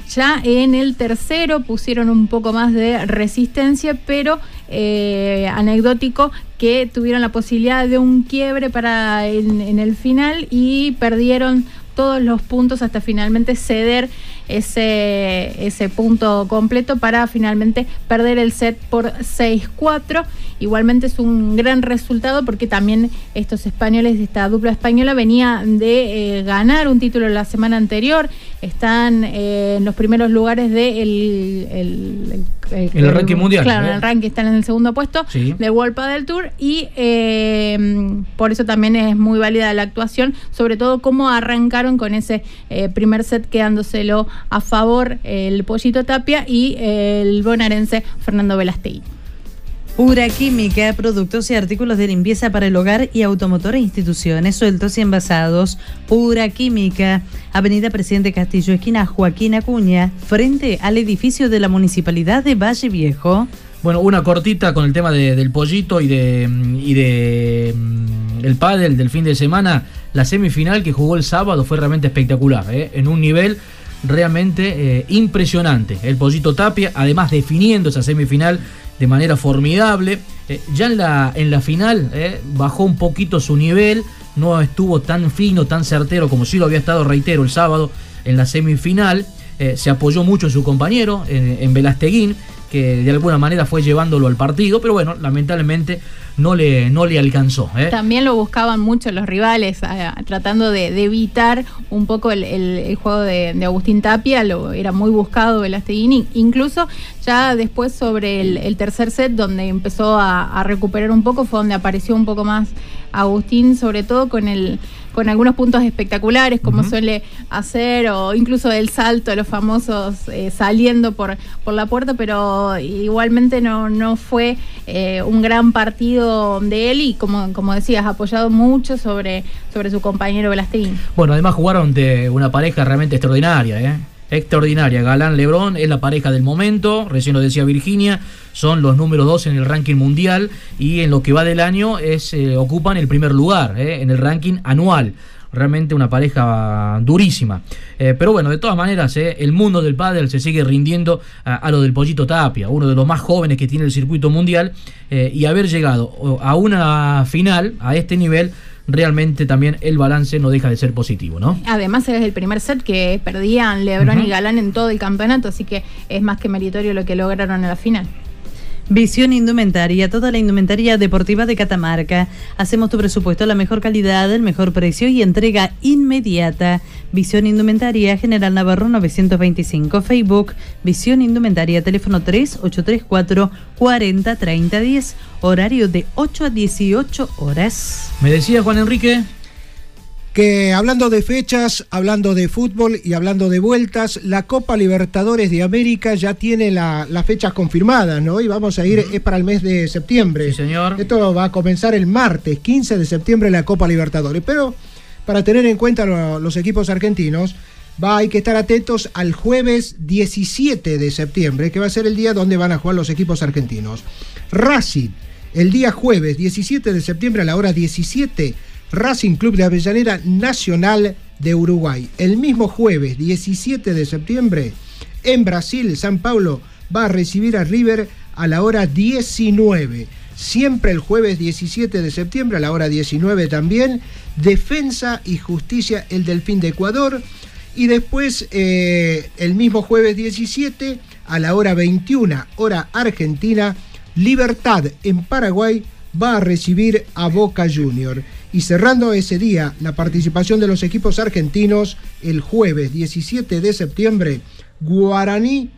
Ya en el tercero pusieron un poco más de resistencia, pero eh, anecdótico que tuvieron la posibilidad de un quiebre para en el final y perdieron todos los puntos hasta finalmente ceder ese, ese punto completo para finalmente perder el set por 6-4. Igualmente es un gran resultado porque también estos españoles, esta dupla española, venía de eh, ganar un título la semana anterior. Están eh, en los primeros lugares del de el, el, el, ranking mundial. Claro, en el ranking están en el segundo puesto del World Padel Tour y eh, por eso también es muy válida la actuación, sobre todo cómo arrancaron con ese primer set quedándoselo a favor el Pollito Tapia y el bonaerense Fernando Velastegui. Pura Química, productos y artículos de limpieza para el hogar y automotor e instituciones sueltos y envasados. Pura Química, Avenida Presidente Castillo, esquina Joaquín Acuña, frente al edificio de la Municipalidad de Valle Viejo. Bueno, una cortita con el tema del pollito y de, y de mm, el pádel del fin de semana. La semifinal que jugó el sábado fue realmente espectacular, ¿eh? en un nivel realmente eh, impresionante. El Pollito Tapia, además definiendo esa semifinal de manera formidable. Eh, ya en la, en la final eh, bajó un poquito su nivel, no estuvo tan fino, tan certero como si lo había estado, reitero, el sábado en la semifinal. se apoyó mucho en su compañero, en, en que de alguna manera fue llevándolo al partido, pero bueno, lamentablemente no le, no le alcanzó. ¿eh? También lo buscaban mucho los rivales, tratando de, evitar un poco el, juego de, Agustín Tapia, lo, era muy buscado Velasteguini, incluso ya después sobre el, tercer set, donde empezó a, recuperar un poco, fue donde apareció un poco más Agustín, sobre todo con el con algunos puntos espectaculares, como suele hacer, o incluso el salto de los famosos eh, saliendo por, por la puerta, pero igualmente no, no fue eh, un gran partido de él y, como, como decías, apoyado mucho sobre, sobre su compañero Velastín. Bueno, además jugaron de una pareja realmente extraordinaria, ¿eh? Extraordinaria. Galán Lebrón es la pareja del momento, recién lo decía Virginia, son los números dos en el ranking mundial y en lo que va del año es, eh, ocupan el primer lugar eh, en el ranking anual. Realmente una pareja durísima. Eh, pero bueno, de todas maneras, el mundo del pádel se sigue rindiendo a, lo del Pollito Tapia, uno de los más jóvenes que tiene el circuito mundial, y haber llegado a una final, a este nivel, realmente también el balance no deja de ser positivo, ¿no? Además es el primer set que perdían Lebron y Galán en todo el campeonato, así que es más que meritorio lo que lograron en la final. Visión Indumentaria, toda la indumentaria deportiva de Catamarca. Hacemos tu presupuesto a la mejor calidad, el mejor precio y entrega inmediata. Visión Indumentaria, General Navarro 925, Facebook, Visión Indumentaria, teléfono 3834 403010, horario de 8 a 18 horas. Me decía Juan Enrique que hablando de fechas, hablando de fútbol y hablando de vueltas, la Copa Libertadores de América ya tiene las fechas confirmadas, ¿no? Y vamos a ir, es para el mes de septiembre. Sí, señor. Esto va a comenzar el martes, 15 de septiembre, la Copa Libertadores. Pero para tener en cuenta los equipos argentinos, Va, hay que estar atentos al jueves 17 de septiembre, que va a ser el día donde van a jugar los equipos argentinos. Racing, el día jueves 17 de septiembre a la hora 17, Racing Club de Avellaneda Nacional de Uruguay. El mismo jueves 17 de septiembre, en Brasil, San Paulo va a recibir a River a la hora 19. Siempre el jueves 17 de septiembre a la hora 19 también, Defensa y Justicia, el Delfín de Ecuador. Y después, eh, el mismo jueves 17, a la hora 21, hora argentina, Libertad en Paraguay va a recibir a Boca Junior. Y cerrando ese día, la participación de los equipos argentinos, el jueves 17 de septiembre, Guaraní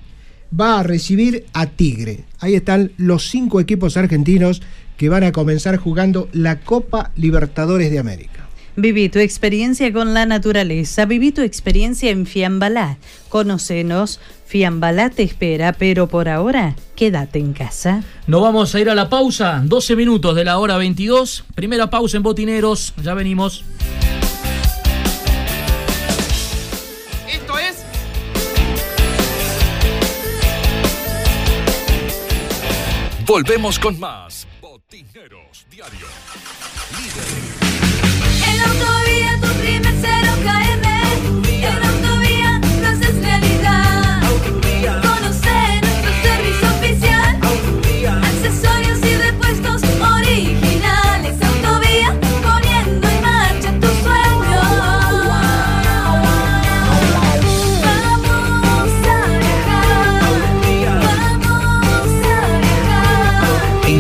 va a recibir a Tigre. Ahí están los cinco equipos argentinos que van a comenzar jugando la Copa Libertadores de América. Viví tu experiencia con la naturaleza, viví tu experiencia en Fiambalá. Conocenos, Fiambalá te espera, pero por ahora, quédate en casa. Nos vamos a ir a la pausa, 12 minutos de la hora 22. Primera pausa en Botineros, ya venimos. Esto es Volvemos con más Botineros Diario.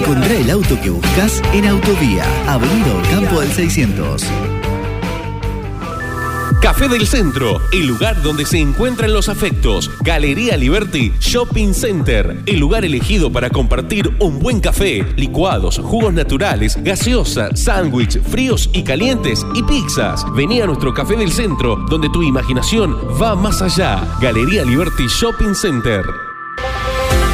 Encontrá el auto que buscas en Autovía, Avenida Ocampo del 600. Café del Centro, el lugar donde se encuentran los afectos. Galería Liberty Shopping Center, el lugar elegido para compartir un buen café, licuados, jugos naturales, gaseosa, sándwich, fríos y calientes y pizzas. Vení a nuestro Café del Centro, donde tu imaginación va más allá. Galería Liberty Shopping Center.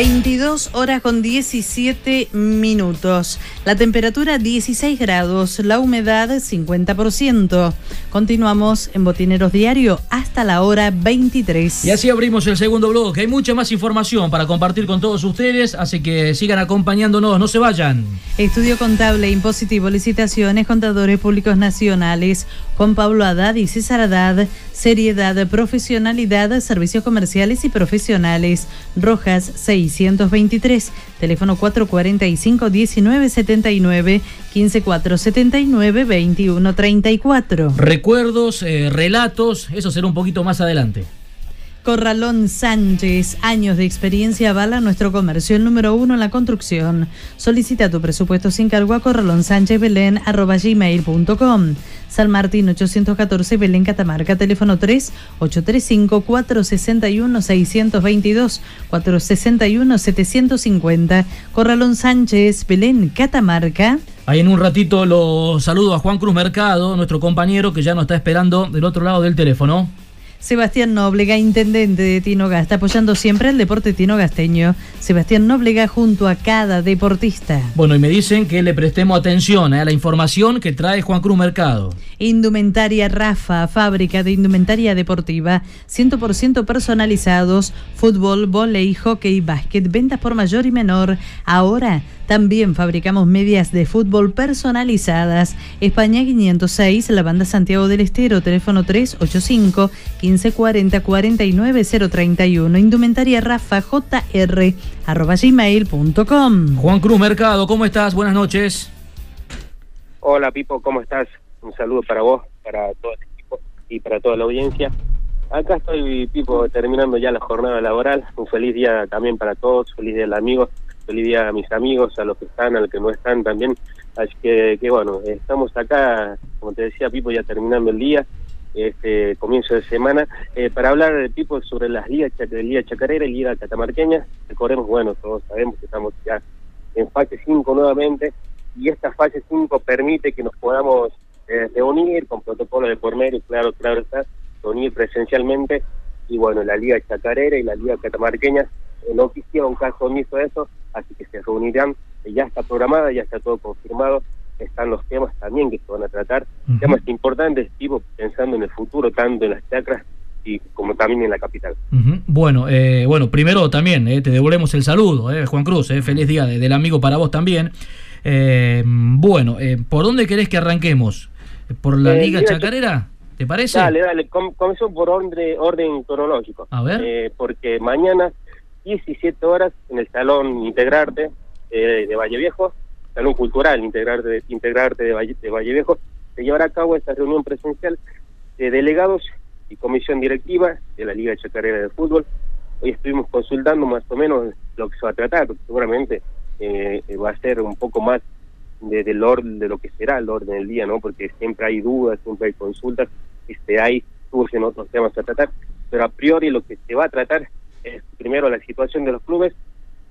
...22 horas con 17 minutos. La temperatura 16 grados, la humedad 50%. Continuamos en Botineros Diario hasta la hora 23. Y así abrimos el segundo bloque. Hay mucha más información para compartir con todos ustedes, así que sigan acompañándonos, no se vayan. Estudio Contable, Impositivo, Licitaciones, Contadores Públicos Nacionales, Juan Pablo Haddad y César Haddad, Seriedad, Profesionalidad, Servicios Comerciales y Profesionales, Rojas 623, teléfono 445-1979, 15479-2134. Recuerdos, eh, relatos, eso será un poquito más adelante. Corralón Sánchez, años de experiencia avala nuestro comercio, el número uno en la construcción. Solicita tu presupuesto sin cargo a corralonsanchezbelén.com. San Martín 814 Belén Catamarca, teléfono 3 835 461 622 461 750. Corralón Sánchez, Belén Catamarca. Ahí en un ratito lo saludo a Juan Cruz Mercado, nuestro compañero que ya nos está esperando del otro lado del teléfono. Sebastián Nóblega, intendente de Tinogasta, apoyando siempre al deporte tinogasteño. Sebastián Nóblega junto a cada deportista. Bueno, y me dicen que le prestemos atención eh, a la información que trae Juan Cruz Mercado. Indumentaria Rafa, fábrica de indumentaria deportiva, 100% personalizados, fútbol, volei, hockey, básquet, ventas por mayor y menor. Ahora también fabricamos medias de fútbol personalizadas. España 506, la banda Santiago del Estero, teléfono 385 1540 49031. Indumentaria Rafa JR arroba gmail.com. Juan Cruz Mercado, ¿cómo estás? Buenas noches. Hola Pipo, ¿cómo estás? Un saludo para vos, para todo el equipo y para toda la audiencia. Acá estoy, Pipo, terminando ya la jornada laboral. Un feliz día también para todos, feliz día al amigo, feliz día a mis amigos, a los que están, a los que no están también. Así que, que bueno, estamos acá, como te decía Pipo, ya terminando el día, este comienzo de semana, eh, para hablar, Pipo, sobre las ligas, chac- Liga Chacarera y Liga Catamarqueña. Recordemos, bueno, todos sabemos que estamos ya en fase 5 nuevamente, y esta fase 5 permite que nos podamos eh, reunir con protocolo de por medio, claro, claro está, reunir presencialmente, y bueno, la Liga Chacarera y la Liga Catamarqueña no quisieron caso omiso de eso, así que se reunirán, ya está programada, ya está todo confirmado, están los temas también que se van a tratar, temas importantes, tipo pensando en el futuro, tanto en las chacras y como también en la capital. Bueno, eh, bueno, primero también eh, te devolvemos el saludo, eh, Juan Cruz, eh, feliz día de- del amigo para vos también. Eh, bueno, eh, ¿por dónde querés que arranquemos? ¿Por la Liga Chacarera? ¿Te parece? Dale, dale, com- comenzó por orden, orden cronológico. A ver. Eh, porque mañana, 17 horas, en el Salón Integrarte eh, de Valle Viejo, Salón Cultural Integrarte, Integrarte de, Valle, de Valle Viejo, se llevará a cabo esta reunión presencial de delegados y comisión directiva de la Liga Chacarera de Fútbol. Hoy estuvimos consultando más o menos lo que se va a tratar, seguramente eh, va a ser un poco más de, orden de lo que será el orden del día, ¿no? Porque siempre hay dudas, siempre hay consultas, este, hay surgen otros temas a tratar, pero a priori lo que se va a tratar es primero la situación de los clubes,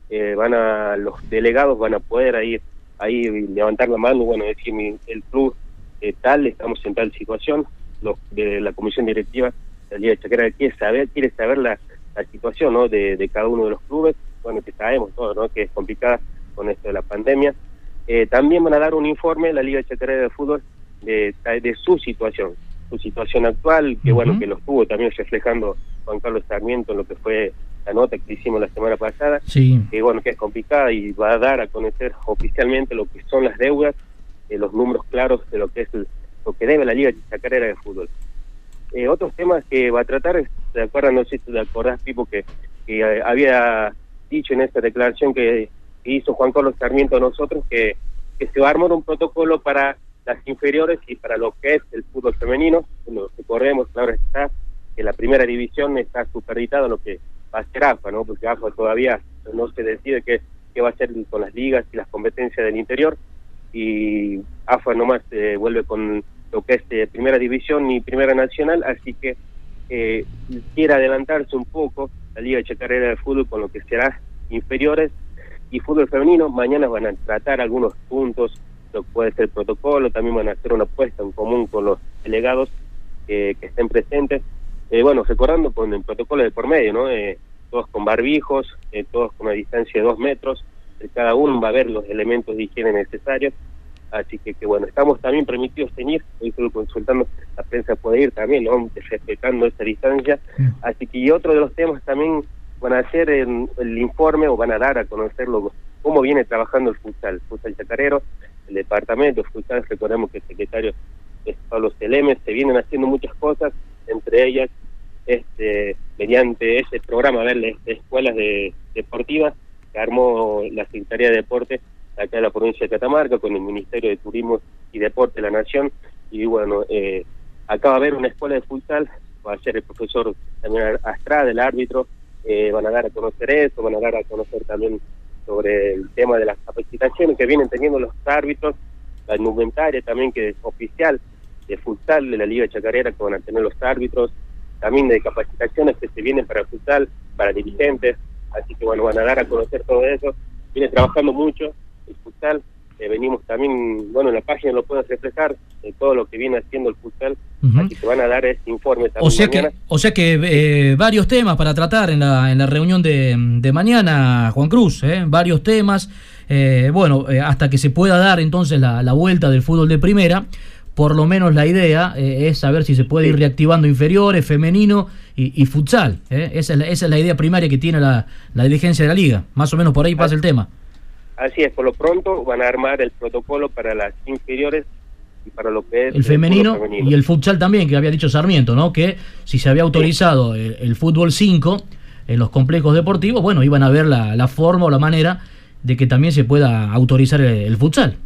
eh, van a los delegados van a poder ahí ahí levantar la mano, bueno, decir mi- el club eh, tal, estamos en tal situación, los de la comisión directiva de la Liga de Chacarera quiere saber, quiere saber la, la situación ¿no? de, de cada uno de los clubes bueno, que sabemos todos, ¿no? Que es complicada con esto de la pandemia. Eh, también van a dar un informe la Liga Chacarera de Fútbol de, de su situación, su situación actual, que bueno, que lo estuvo también reflejando Juan Carlos Sarmiento en lo que fue la nota que hicimos la semana pasada, Sí. que bueno, que es complicada y va a dar a conocer oficialmente lo que son las deudas, eh, los números claros de lo que es el- lo que debe la Liga Chacarera de Fútbol. Eh, otros temas que va a tratar, es, ¿te acuerdas? No sé si te acordás, Pipo, que, que eh, había dicho en esta declaración que, que hizo Juan Carlos Sarmiento a nosotros que, que se va a armar un protocolo para las inferiores y para lo que es el fútbol femenino. Bueno, recordemos, claro está, que la primera división está supeditada a lo que va a ser AFA, ¿no? Porque AFA todavía no se decide qué, qué va a hacer con las ligas y las competencias del interior y AFA nomás eh, vuelve con lo que es eh, primera división y primera nacional, así que eh, quiere adelantarse un poco la Liga Chacarera de Fútbol con lo que será inferiores y fútbol femenino. Mañana van a tratar algunos puntos, lo que puede ser el protocolo, también van a hacer una apuesta en común con los delegados eh, que estén presentes. Eh, bueno, recordando con el protocolo de por medio, ¿no? Eh, todos con barbijos, eh, todos con una distancia de dos metros, de cada uno va a haber los elementos de higiene necesarios. Así que, que bueno, estamos también permitidos tener, hoy estuve consultando, la prensa puede ir también, ¿no? respetando esta distancia. Así que y otro de los temas también van a hacer el, el informe o van a dar a conocer lo- cómo viene trabajando el futsal, el futsal chacarero, el departamento, el futsal, recordemos que el secretario es Pablo Celemes, se vienen haciendo muchas cosas, entre ellas este mediante ese programa ver de escuelas de, deportivas que armó la Secretaría de Deporte acá en la provincia de Catamarca con el Ministerio de Turismo y Deporte de la Nación. Y bueno eh, acá va a haber una escuela de futsal va a ser el profesor también Astrada el árbitro. Eh, van a dar a conocer eso van a dar a conocer también sobre el tema de las capacitaciones que vienen teniendo los árbitros la indumentaria también que es oficial de futsal de la Liga Chacarera que van a tener los árbitros también de capacitaciones que se vienen para futsal, para dirigentes, así que bueno, van a dar a conocer todo eso. Viene trabajando mucho el futsal, eh, venimos también, bueno, en la página lo puedes reflejar, eh, todo lo que viene haciendo el futsal, así que van a dar este informe también O sea mañana. que, o sea que eh, varios temas para tratar en la, en la reunión de, de mañana, Juan Cruz, ¿eh? varios temas. Eh, bueno, hasta que se pueda dar entonces la, la vuelta del fútbol de primera, por lo menos la idea eh, es saber si se puede ir reactivando inferiores, femenino y, y futsal. ¿eh? Esa, es la, esa es la idea primaria que tiene la, la dirigencia de la liga. Más o menos por ahí pasa el tema. Así es, por lo pronto van a armar el protocolo para las inferiores y para lo que es El femenino, fútbol femenino. y el futsal también, que había dicho Sarmiento, ¿no? Que si se había autorizado el, el fútbol 5 en los complejos deportivos, bueno, iban a ver la, la forma o la manera de que también se pueda autorizar el, el futsal.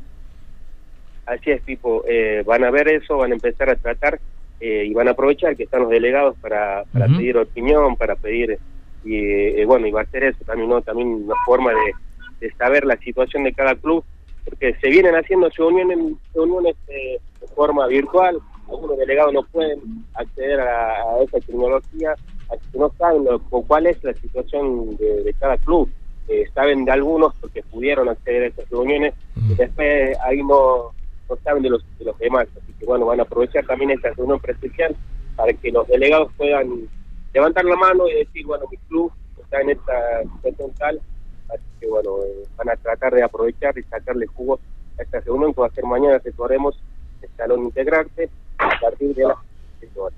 Así es, Pipo. Eh, van a ver eso, van a empezar a tratar eh, y van a aprovechar que están los delegados para, para pedir opinión, para pedir, y eh, bueno, y va a ser eso también, ¿no? También una forma de, de saber la situación de cada club, porque se vienen haciendo reuniones, reuniones eh, de forma virtual, algunos delegados no pueden acceder a, a esa tecnología, así que no saben lo- cu- cuál es la situación de, de cada club. Eh, saben de algunos porque pudieron acceder a esas reuniones, y después ahí no, no saben de los, de los demás. Así que bueno, van a aprovechar también esta reunión presencial para que los delegados puedan levantar la mano y decir, bueno, mi club está en esta situación tal, así que bueno, eh, van a tratar de aprovechar y sacarle jugo a esta reunión que va a ser mañana, recorremos el salón integrarte a partir de las 18 horas.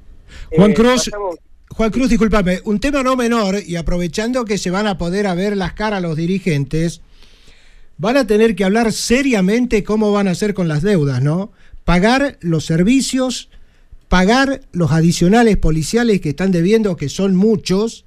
Juan Eh, Cruz, pasamos- Juan Cruz, discúlpame, un tema no menor y aprovechando que se van a poder a ver las caras los dirigentes, van a tener que hablar seriamente cómo van a hacer con las deudas, ¿no? Pagar los servicios, pagar los adicionales policiales que están debiendo, que son muchos,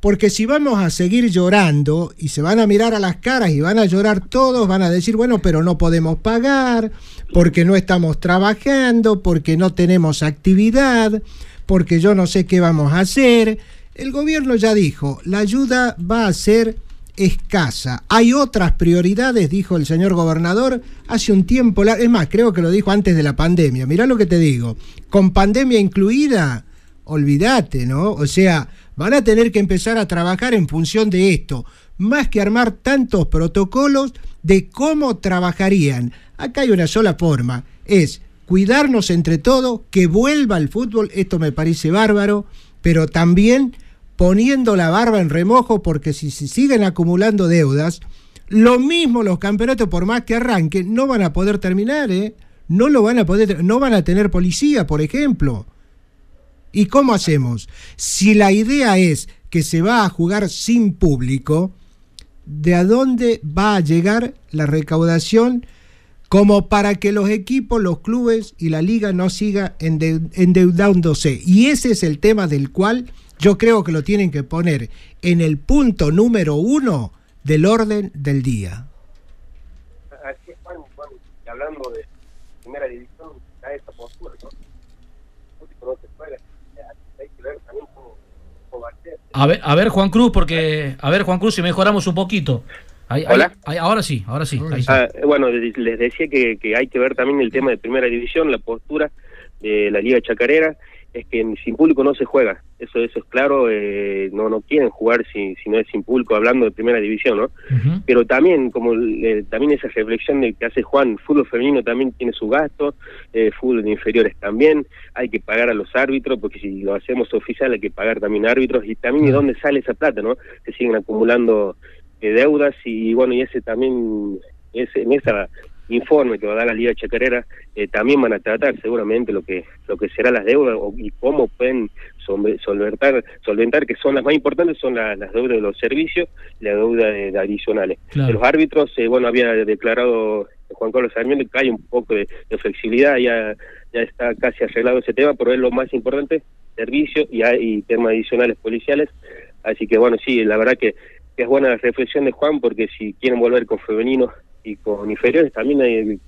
porque si vamos a seguir llorando y se van a mirar a las caras y van a llorar todos, van a decir, bueno, pero no podemos pagar, porque no estamos trabajando, porque no tenemos actividad, porque yo no sé qué vamos a hacer. El gobierno ya dijo, la ayuda va a ser escasa. Hay otras prioridades, dijo el señor gobernador hace un tiempo, es más, creo que lo dijo antes de la pandemia. Mirá lo que te digo, con pandemia incluida, olvídate, ¿no? O sea, van a tener que empezar a trabajar en función de esto, más que armar tantos protocolos de cómo trabajarían. Acá hay una sola forma, es cuidarnos entre todos, que vuelva el fútbol, esto me parece bárbaro, pero también poniendo la barba en remojo porque si se siguen acumulando deudas, lo mismo los campeonatos, por más que arranquen, no van a poder terminar, ¿eh? No lo van a poder, no van a tener policía, por ejemplo. ¿Y cómo hacemos? Si la idea es que se va a jugar sin público, ¿de a dónde va a llegar la recaudación como para que los equipos, los clubes y la liga no siga ende- endeudándose? Y ese es el tema del cual yo creo que lo tienen que poner en el punto número uno del orden del día. Así es, Juan, Juan, y hablando de primera división, está esa postura, ¿no? El público no se juega, eh, hay que ver también cómo, cómo va a ser. A ver, a ver, Juan Cruz, porque. A ver, Juan Cruz, si mejoramos un poquito. Ahí- Hola. ahí- ahora sí, ahora sí. ahí sí. Ah, bueno, les les decía que, que hay que ver también el tema de primera división, la postura de la Liga Chacarera, es que sin público no se juega, eso eso es claro, eh, no no quieren jugar si, si no es sin público, hablando de primera división, ¿no? Pero también, como eh, también esa reflexión de que hace Juan, fútbol femenino también tiene su gasto, eh, fútbol de inferiores también, hay que pagar a los árbitros, porque si lo hacemos oficial hay que pagar también árbitros, y también de dónde sale esa plata, ¿no? Se siguen acumulando eh, deudas y bueno, y ese también, ese, en esa informe que va a dar la Liga Chacarera, eh, también van a tratar seguramente lo que lo que será las deudas o- y cómo pueden solve- solventar, solventar que son las más importantes, son la- las deudas de los servicios y la deuda de, de adicionales. Claro. Los árbitros, eh, bueno, había declarado Juan Carlos Sarmiento que hay un poco de, de flexibilidad, ya, ya está casi arreglado ese tema, pero es lo más importante, servicio y, hay- y temas adicionales policiales. Así que bueno, sí, la verdad que, es buena la reflexión de Juan, porque si quieren volver con femeninos y con inferiores, también eh,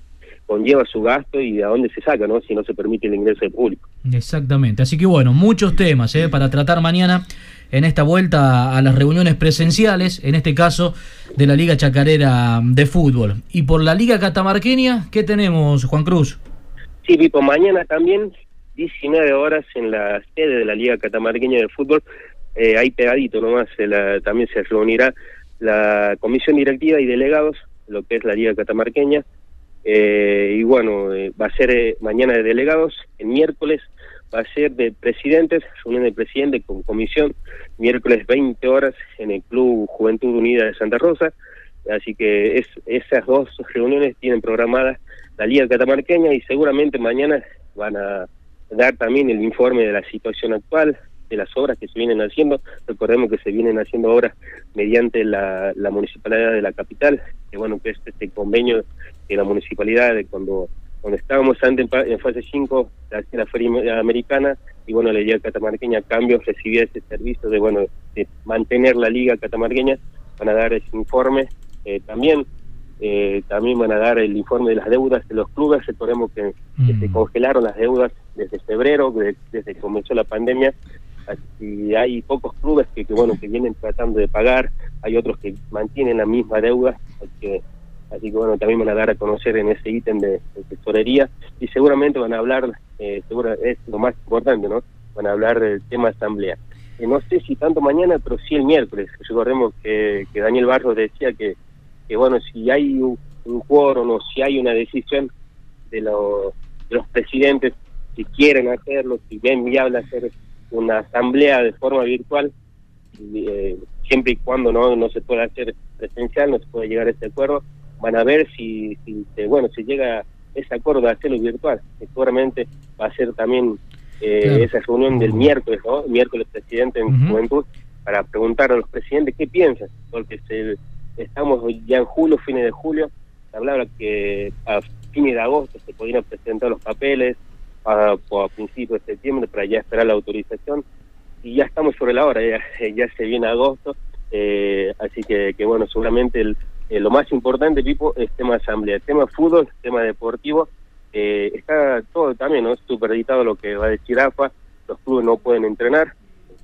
conlleva su gasto y de a dónde se saca, ¿no? Si no se permite el ingreso de público. Exactamente. Así que bueno, muchos temas ¿eh? para tratar mañana en esta vuelta a las reuniones presenciales, en este caso de la Liga Chacarera de Fútbol. Y por la Liga Catamarqueña, ¿qué tenemos, Juan Cruz? Sí, Pipo, mañana también, 19 horas en la sede de la Liga Catamarqueña de Fútbol, eh, ahí pegadito nomás, eh, la- también se reunirá la comisión directiva y delegados, lo que es la Liga Catamarqueña, eh, y bueno, eh, va a ser eh, mañana de delegados, el miércoles va a ser de presidentes, reunión de presidente con comisión, miércoles 20 horas en el Club Juventud Unida de Santa Rosa, así que es, esas dos reuniones tienen programadas la Liga Catamarqueña y seguramente mañana van a dar también el informe de la situación actual, de las obras que se vienen haciendo. Recordemos que se vienen haciendo obras mediante la, la municipalidad de la capital, que bueno, que es este convenio de la municipalidad de cuando cuando estábamos antes en, fase 5 de la feria americana y bueno, la Liga Catamarqueña a cambio recibía ese servicio de bueno de mantener la Liga Catamarqueña, van a dar ese informe eh, también eh, también van a dar el informe de las deudas de los clubes. Recordemos que, que se congelaron las deudas desde febrero, de- desde que comenzó la pandemia. Y hay pocos clubes que, que, bueno que vienen tratando de pagar, hay otros que mantienen la misma deuda. Así que, así que bueno, también van a dar a conocer en ese ítem de, tesorería y seguramente van a hablar, eh, seguro es lo más importante, ¿no? Van a hablar del tema asamblea. Eh, no sé si tanto mañana, pero sí el miércoles. Recordemos que, que Daniel Barros decía que que bueno, si hay un, un quórum o si hay una decisión de, los de los presidentes, si quieren hacerlo, si ven viable hacer una asamblea de forma virtual, eh, siempre y cuando no no se pueda hacer presencial, no se puede llegar a ese acuerdo, van a ver si, si se- bueno, si llega ese acuerdo de hacerlo virtual, seguramente va a ser también eh, Claro. esa reunión del miércoles, ¿no? El miércoles presidente en Ujú. Juventud, para preguntar a los presidentes qué piensan, porque se, estamos ya en julio, fines de julio, se hablaba que a fines de agosto se podrían presentar los papeles, a, a principios de septiembre para ya esperar la autorización, y ya estamos sobre la hora, ya, ya se viene agosto, eh, así que, bueno, seguramente el, eh, lo más importante, Pipo, es tema asamblea, tema fútbol, tema deportivo, eh, está todo también, ¿no? Superditado lo que va a decir AFA, los clubes no pueden entrenar,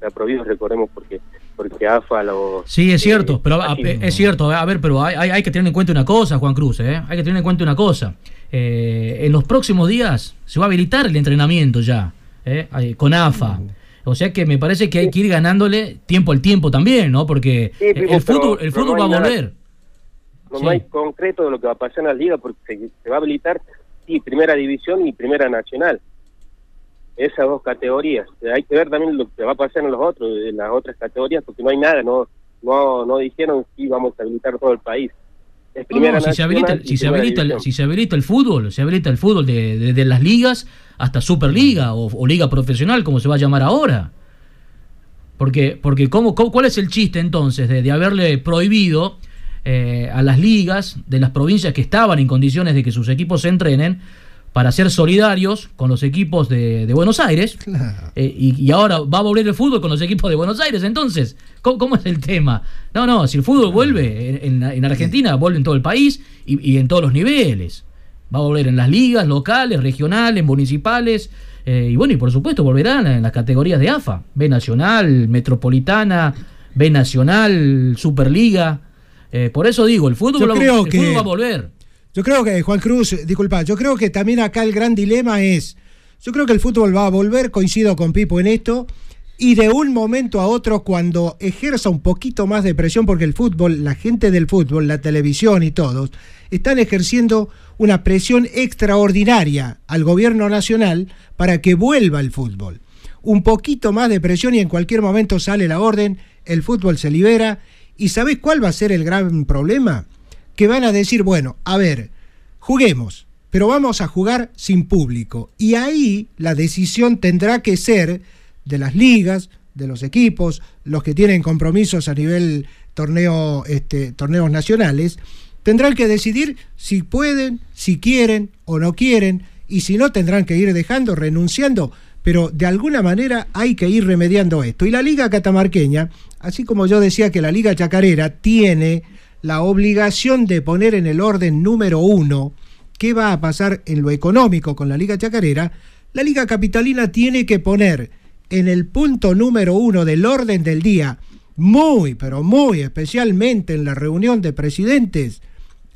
está prohibido, recordemos, porque porque AFA lo... Sí, es cierto, pero a- así- eh, es cierto, a ver, pero hay, hay- hay que tener en cuenta una cosa, Juan Cruz, ¿eh? hay que tener en cuenta una cosa. Eh, en los próximos días se va a habilitar el entrenamiento ya, ¿eh? Con AFA. O sea que me parece que hay que ir ganándole tiempo al tiempo también, ¿no? Porque Sí, el, fútbol, el fútbol no va a volver. no, Sí. hay concreto de lo que va a pasar en la liga porque se, se va a habilitar sí primera división y primera nacional esas dos categorías. Hay que ver también lo que va a pasar en los otros, en las otras categorías, porque no hay nada, no no no dijeron si vamos a habilitar todo el país. Es No, primera no, si, se habilita, y si, se primera habilita el, división. si se habilita el fútbol, se habilita el fútbol de, de- de las ligas hasta Superliga o, o Liga Profesional, como se va a llamar ahora. Porque, porque ¿cómo, cómo- ¿cuál es el chiste entonces de, de haberle prohibido eh, a las ligas de las provincias que estaban en condiciones de que sus equipos se entrenen para ser solidarios con los equipos de, de Buenos Aires? Eh, y, y ahora va a volver el fútbol con los equipos de Buenos Aires. Entonces, ¿cómo, cómo es el tema? No, no, si el fútbol vuelve en, en- en Argentina, vuelve en todo el país y, y en todos los niveles. Va a volver en las ligas locales, regionales, municipales. eh, y bueno, y por supuesto volverán en las categorías de AFA. B Nacional, Metropolitana, B Nacional, Superliga. Eh, por eso digo, el va- que- fútbol va a volver. Yo creo que, Juan Cruz, disculpa, yo creo que también acá el gran dilema es, yo creo que el fútbol va a volver, coincido con Pipo en esto, y de un momento a otro cuando ejerza un poquito más de presión, porque el fútbol, la gente del fútbol, la televisión y todos, están ejerciendo una presión extraordinaria al gobierno nacional para que vuelva el fútbol. Un poquito más de presión y en cualquier momento sale la orden, el fútbol se libera. ¿Y sabés cuál va a ser el gran problema? Que van a decir, bueno, a ver, juguemos, pero vamos a jugar sin público. Y ahí la decisión tendrá que ser de las ligas, de los equipos, los que tienen compromisos a nivel torneo, este, torneos nacionales, tendrán que decidir si pueden, si quieren o no quieren, y si no tendrán que ir dejando, renunciando, pero de alguna manera hay que ir remediando esto. Y la Liga Catamarqueña, así como yo decía que la Liga Chacarera tiene la obligación de poner en el orden número uno qué va a pasar en lo económico con la Liga Chacarera, la Liga Capitalina tiene que poner en el punto número uno del orden del día, muy, pero muy especialmente en la reunión de presidentes,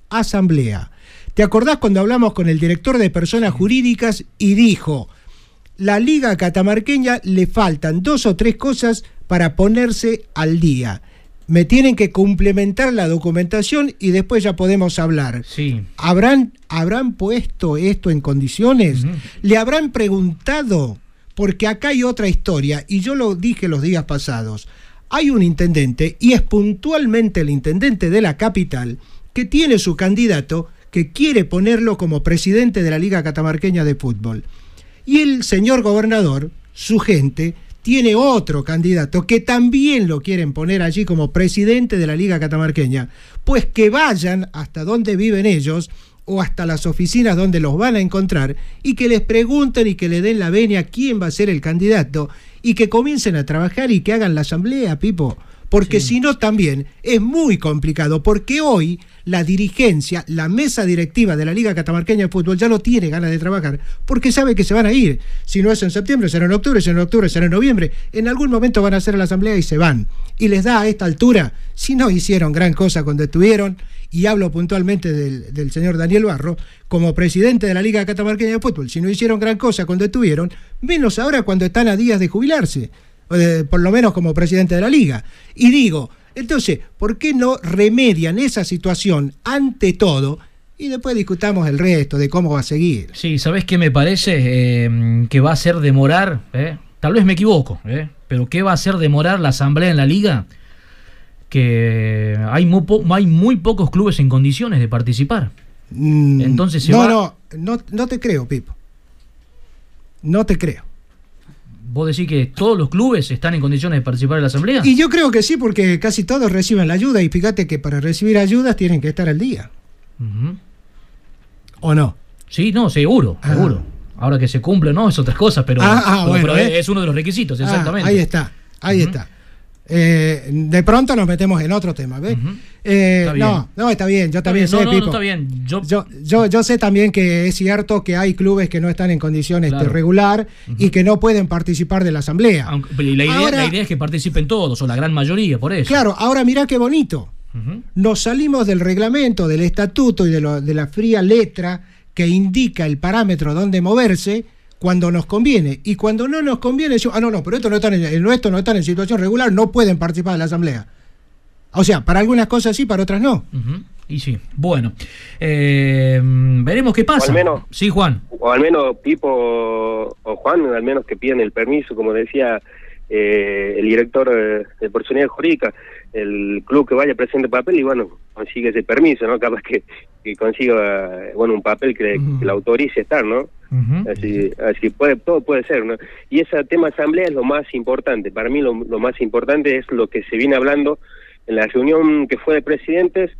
asamblea. ¿Te acordás cuando hablamos con el director de personas jurídicas y dijo, la Liga Catamarqueña le faltan dos o tres cosas para ponerse al día? Me tienen que complementar la documentación y después ya podemos hablar. Sí. ¿Habrán, ¿Habrán puesto esto en condiciones? ¿Le habrán preguntado? Porque acá hay otra historia, y yo lo dije los días pasados. Hay un intendente, y es puntualmente el intendente de la capital, que tiene su candidato que quiere ponerlo como presidente de la Liga Catamarqueña de Fútbol. Y el señor gobernador, su gente, tiene otro candidato que también lo quieren poner allí como presidente de la Liga Catamarqueña. Pues que vayan hasta donde viven ellos o hasta las oficinas donde los van a encontrar y que les pregunten y que le den la venia quién va a ser el candidato y que comiencen a trabajar y que hagan la asamblea, Pipo. Porque si no también es muy complicado, porque hoy la dirigencia, la mesa directiva de la Liga Catamarqueña de Fútbol ya no tiene ganas de trabajar, porque sabe que se van a ir. Si no es en septiembre, será en octubre, si no en octubre, será en noviembre. En algún momento van a hacer la asamblea y se van. Y les da a esta altura, si no hicieron gran cosa cuando estuvieron, y hablo puntualmente del, del señor Daniel Barro, como presidente de la Liga Catamarqueña de Fútbol, si no hicieron gran cosa cuando estuvieron, menos ahora cuando están a días de jubilarse, de- por lo menos como presidente de la Liga. Y digo, entonces, ¿por qué no remedian esa situación ante todo y después discutamos el resto de cómo va a seguir? Sí, ¿sabes qué me parece? Eh, que va a hacer demorar, eh, tal vez me equivoco, eh, pero ¿qué va a hacer demorar la asamblea en la liga? Que hay muy, po- hay muy pocos clubes en condiciones de participar. Entonces se no, va- no, no, no te creo, Pipo. No te creo. ¿Vos decís que todos los clubes están en condiciones de participar en la asamblea? Y yo creo que sí, porque casi todos reciben la ayuda y fíjate que para recibir ayudas tienen que estar al día. ¿O no? Sí, no, seguro, seguro. Ahora que se cumple, no, es otra cosa, pero, Ah, ah, pero- bueno, pero ¿eh? es uno de los requisitos, Ah, exactamente. ahí está, ahí está. Eh, de pronto nos metemos en otro tema, ¿ves? Eh, no, no, está bien, yo Está también bien, no, sé, no, no, Pipo. está bien. Yo, Yo, yo, yo sé también que es cierto que hay clubes que no están en condiciones Claro. de regular y que no pueden participar de la asamblea. aunque- y la, idea, Ahora- la idea es que participen todos, o la gran mayoría, por eso. Claro, ahora mirá qué bonito. Nos salimos del reglamento, del estatuto y de, lo- de la fría letra que indica el parámetro donde moverse cuando nos conviene. Y cuando no nos conviene, yo, ah, no, no, pero estos no están en, estos no están en situación regular, no pueden participar de la asamblea. O sea, para algunas cosas sí, para otras no. Y sí, bueno. Eh, veremos qué pasa. O al menos- Sí, Juan. o al menos Pipo o Juan, al menos que piden el permiso, como decía eh, el director eh, de personalidad jurídica, el club que vaya presente papel y bueno, consigue ese permiso, ¿no? Capaz que, que consiga, bueno, un papel que, que le autorice estar, ¿no? Así, así puede, todo puede ser, ¿no? Y ese tema asamblea es lo más importante. Para mí lo, lo más importante es lo que se viene hablando en la reunión que fue de presidentes,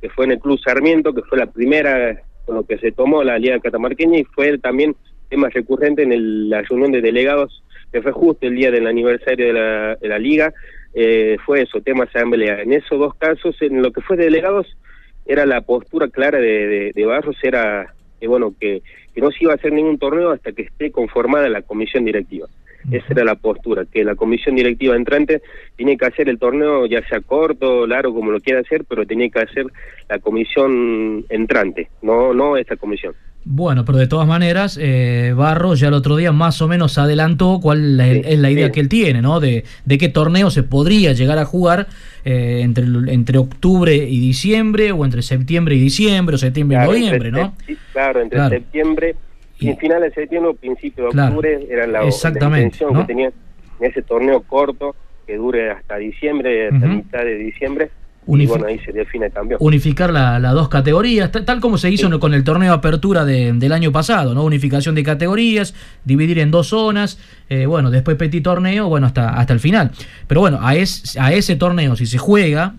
que fue en el Club Sarmiento, que fue la primera con lo que se tomó la Liga Catamarqueña y fue también tema recurrente en el- la reunión de delegados, que fue justo el día del aniversario de la, de la Liga, eh, fue eso, tema asamblea. En esos dos casos, en lo que fue de delegados, era la postura clara de, de, de Barros, era que bueno, que, que no se iba a hacer ningún torneo hasta que esté conformada la comisión directiva. Esa era la postura, que la comisión directiva entrante tiene que hacer el torneo, ya sea corto, largo, como lo quiera hacer, pero tenía que hacer la comisión entrante, no no esta comisión. Bueno, pero de todas maneras, eh, Barro ya el otro día más o menos adelantó cuál es, es la idea que él tiene, ¿no? De, de qué torneo se podría llegar a jugar eh, entre, entre octubre y diciembre, o entre septiembre y diciembre, o septiembre Claro, y noviembre, entre ¿no? sep- Claro, entre Claro. septiembre y finales de septiembre o principio de Claro. octubre era la, la Exactamente, intención ¿no? que tenía en ese torneo corto que dure hasta diciembre, hasta mitad de diciembre. Unifi- y bueno, ahí se define el campeón. Unificar la- las dos categorías, ta- tal como se hizo con el torneo de apertura de- del año pasado, ¿no? Unificación de categorías, dividir en dos zonas, eh, bueno, después petit torneo, bueno, hasta, hasta el final. Pero bueno, a, es- a ese torneo, si se juega,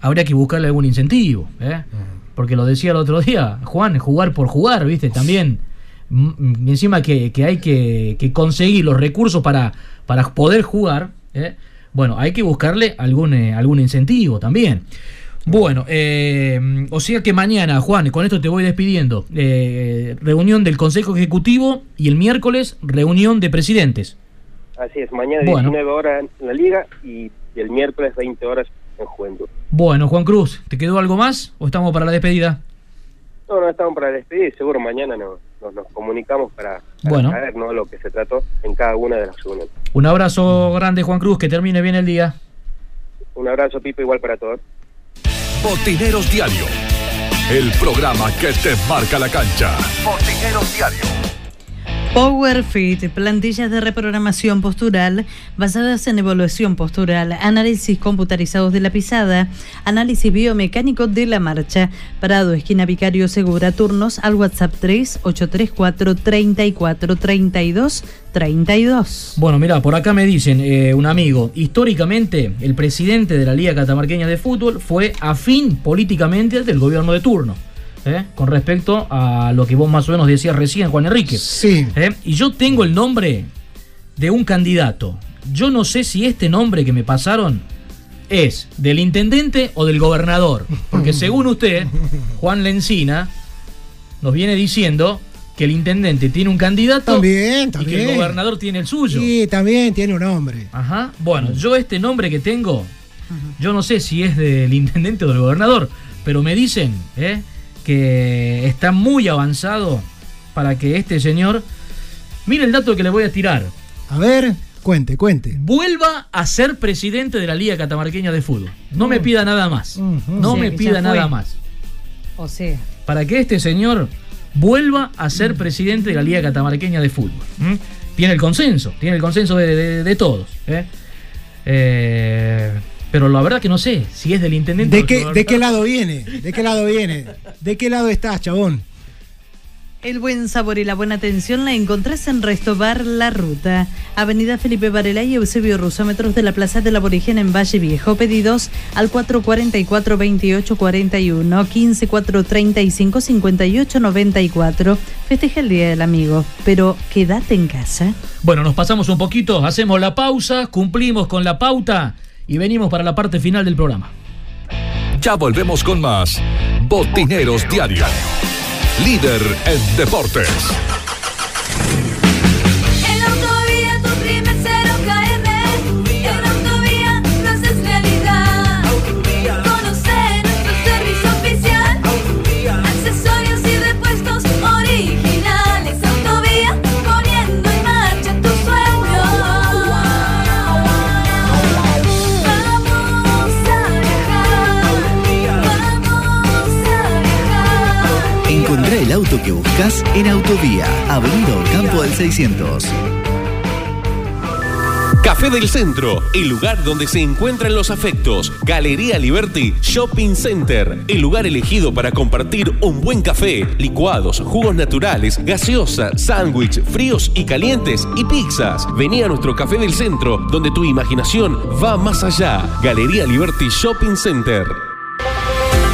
habría que buscarle algún incentivo, ¿eh? Porque lo decía el otro día, Juan, jugar por jugar, ¿viste? También, encima que, que hay que, que conseguir los recursos para, para poder jugar, ¿eh? Bueno, hay que buscarle algún, eh, algún incentivo también. Bueno, eh, o sea que mañana, Juan, con esto te voy despidiendo. eh, reunión del Consejo Ejecutivo y el miércoles reunión de presidentes. Así es, mañana Bueno. 19 horas en la liga y el miércoles 20 horas en Juventud. Bueno, Juan Cruz, ¿te quedó algo más o estamos para la despedida? No, no estamos para despedir, seguro mañana nos, nos, nos comunicamos para, para Bueno. saber ¿no? lo que se trató en cada una de las reuniones. Un abrazo grande, Juan Cruz, que termine bien el día. Un abrazo, Pipo, igual para todos. Botineros Diario. El programa que te marca la cancha. Botineros Diario. PowerFit, plantillas de reprogramación postural basadas en evaluación postural, análisis computarizados de la pisada, análisis biomecánico de la marcha, parado esquina Vicario Segura, turnos al WhatsApp 3 834 34 32 32. Bueno, mira, por acá me dicen eh, un amigo, históricamente el presidente de la Liga Catamarqueña de Fútbol fue afín políticamente del gobierno de turno. ¿Eh? Con respecto a lo que vos más o menos decías recién, Juan Enrique. Sí. ¿eh? Y yo tengo el nombre de un candidato. Yo no sé si este nombre que me pasaron es del intendente o del gobernador. Porque según usted, Juan Lencina nos viene diciendo que el intendente tiene un candidato También, y que el también. gobernador tiene el suyo. Sí, también tiene un nombre. Ajá. Bueno, yo este nombre que tengo, yo no sé si es del intendente o del gobernador, pero me dicen ¿eh? Que está muy avanzado para que este señor, mire el dato que le voy a tirar, A ver, cuente, cuente. vuelva a ser presidente de la Liga Catamarqueña de Fútbol. No me pida nada más. No O sea me pida nada más. O sea, Para que este señor vuelva a ser presidente de la Liga Catamarqueña de Fútbol. Tiene el consenso, tiene el consenso de, de- de todos. ¿eh? Eh, pero la verdad que no sé si es del intendente ¿De del qué, ¿De gobernador. qué lado viene? ¿De qué lado viene? ¿De qué lado estás, chabón? El buen sabor y la buena atención la encontrás en Restobar La Ruta, Avenida Felipe Varela y Eusebio Russo, metros de la Plaza del Aborigen en Valle Viejo. Pedidos al 444-2841, 15435-5894. Festeja el Día del Amigo, pero quédate en casa. Bueno, nos pasamos un poquito, hacemos la pausa, cumplimos con la pauta y venimos para la parte final del programa. Ya volvemos con más Botineros Diario. Líder en deportes. Auto que buscas en Autovía, Avenida Campo del 600. Café del Centro, el lugar donde se encuentran los afectos. Galería Liberty Shopping Center, el lugar elegido para compartir un buen café, licuados, jugos naturales, gaseosa, sándwich, fríos y calientes y pizzas. Vení a nuestro Café del Centro, donde tu imaginación va más allá. Galería Liberty Shopping Center.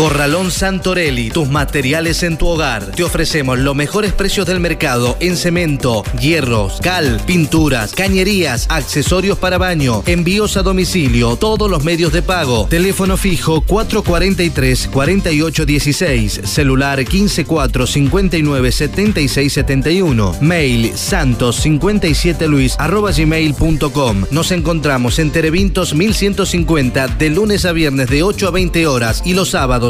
Corralón Santorelli, tus materiales en tu hogar. Te ofrecemos los mejores precios del mercado en cemento, hierros, cal, pinturas, cañerías, accesorios para baño, envíos a domicilio, todos los medios de pago. Teléfono fijo 443-4816, celular 154-59-7671, mail santos57luis arroba gmail.com. Nos encontramos en Terevintos 1150 de lunes a viernes de 8 a 20 horas y los sábados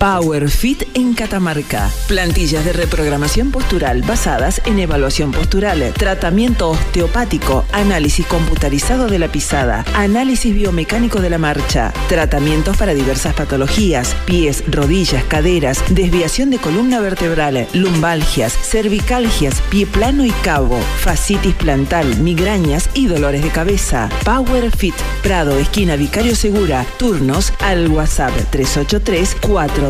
Power Fit en Catamarca. Plantillas de reprogramación postural basadas en evaluación postural, tratamiento osteopático, análisis computarizado de la pisada, análisis biomecánico de la marcha, tratamientos para diversas patologías, pies, rodillas, caderas, desviación de columna vertebral, lumbalgias, cervicalgias, pie plano y cabo, fascitis plantal, migrañas y dolores de cabeza. Power Fit, Prado, esquina Vicario Segura, turnos al WhatsApp 383 4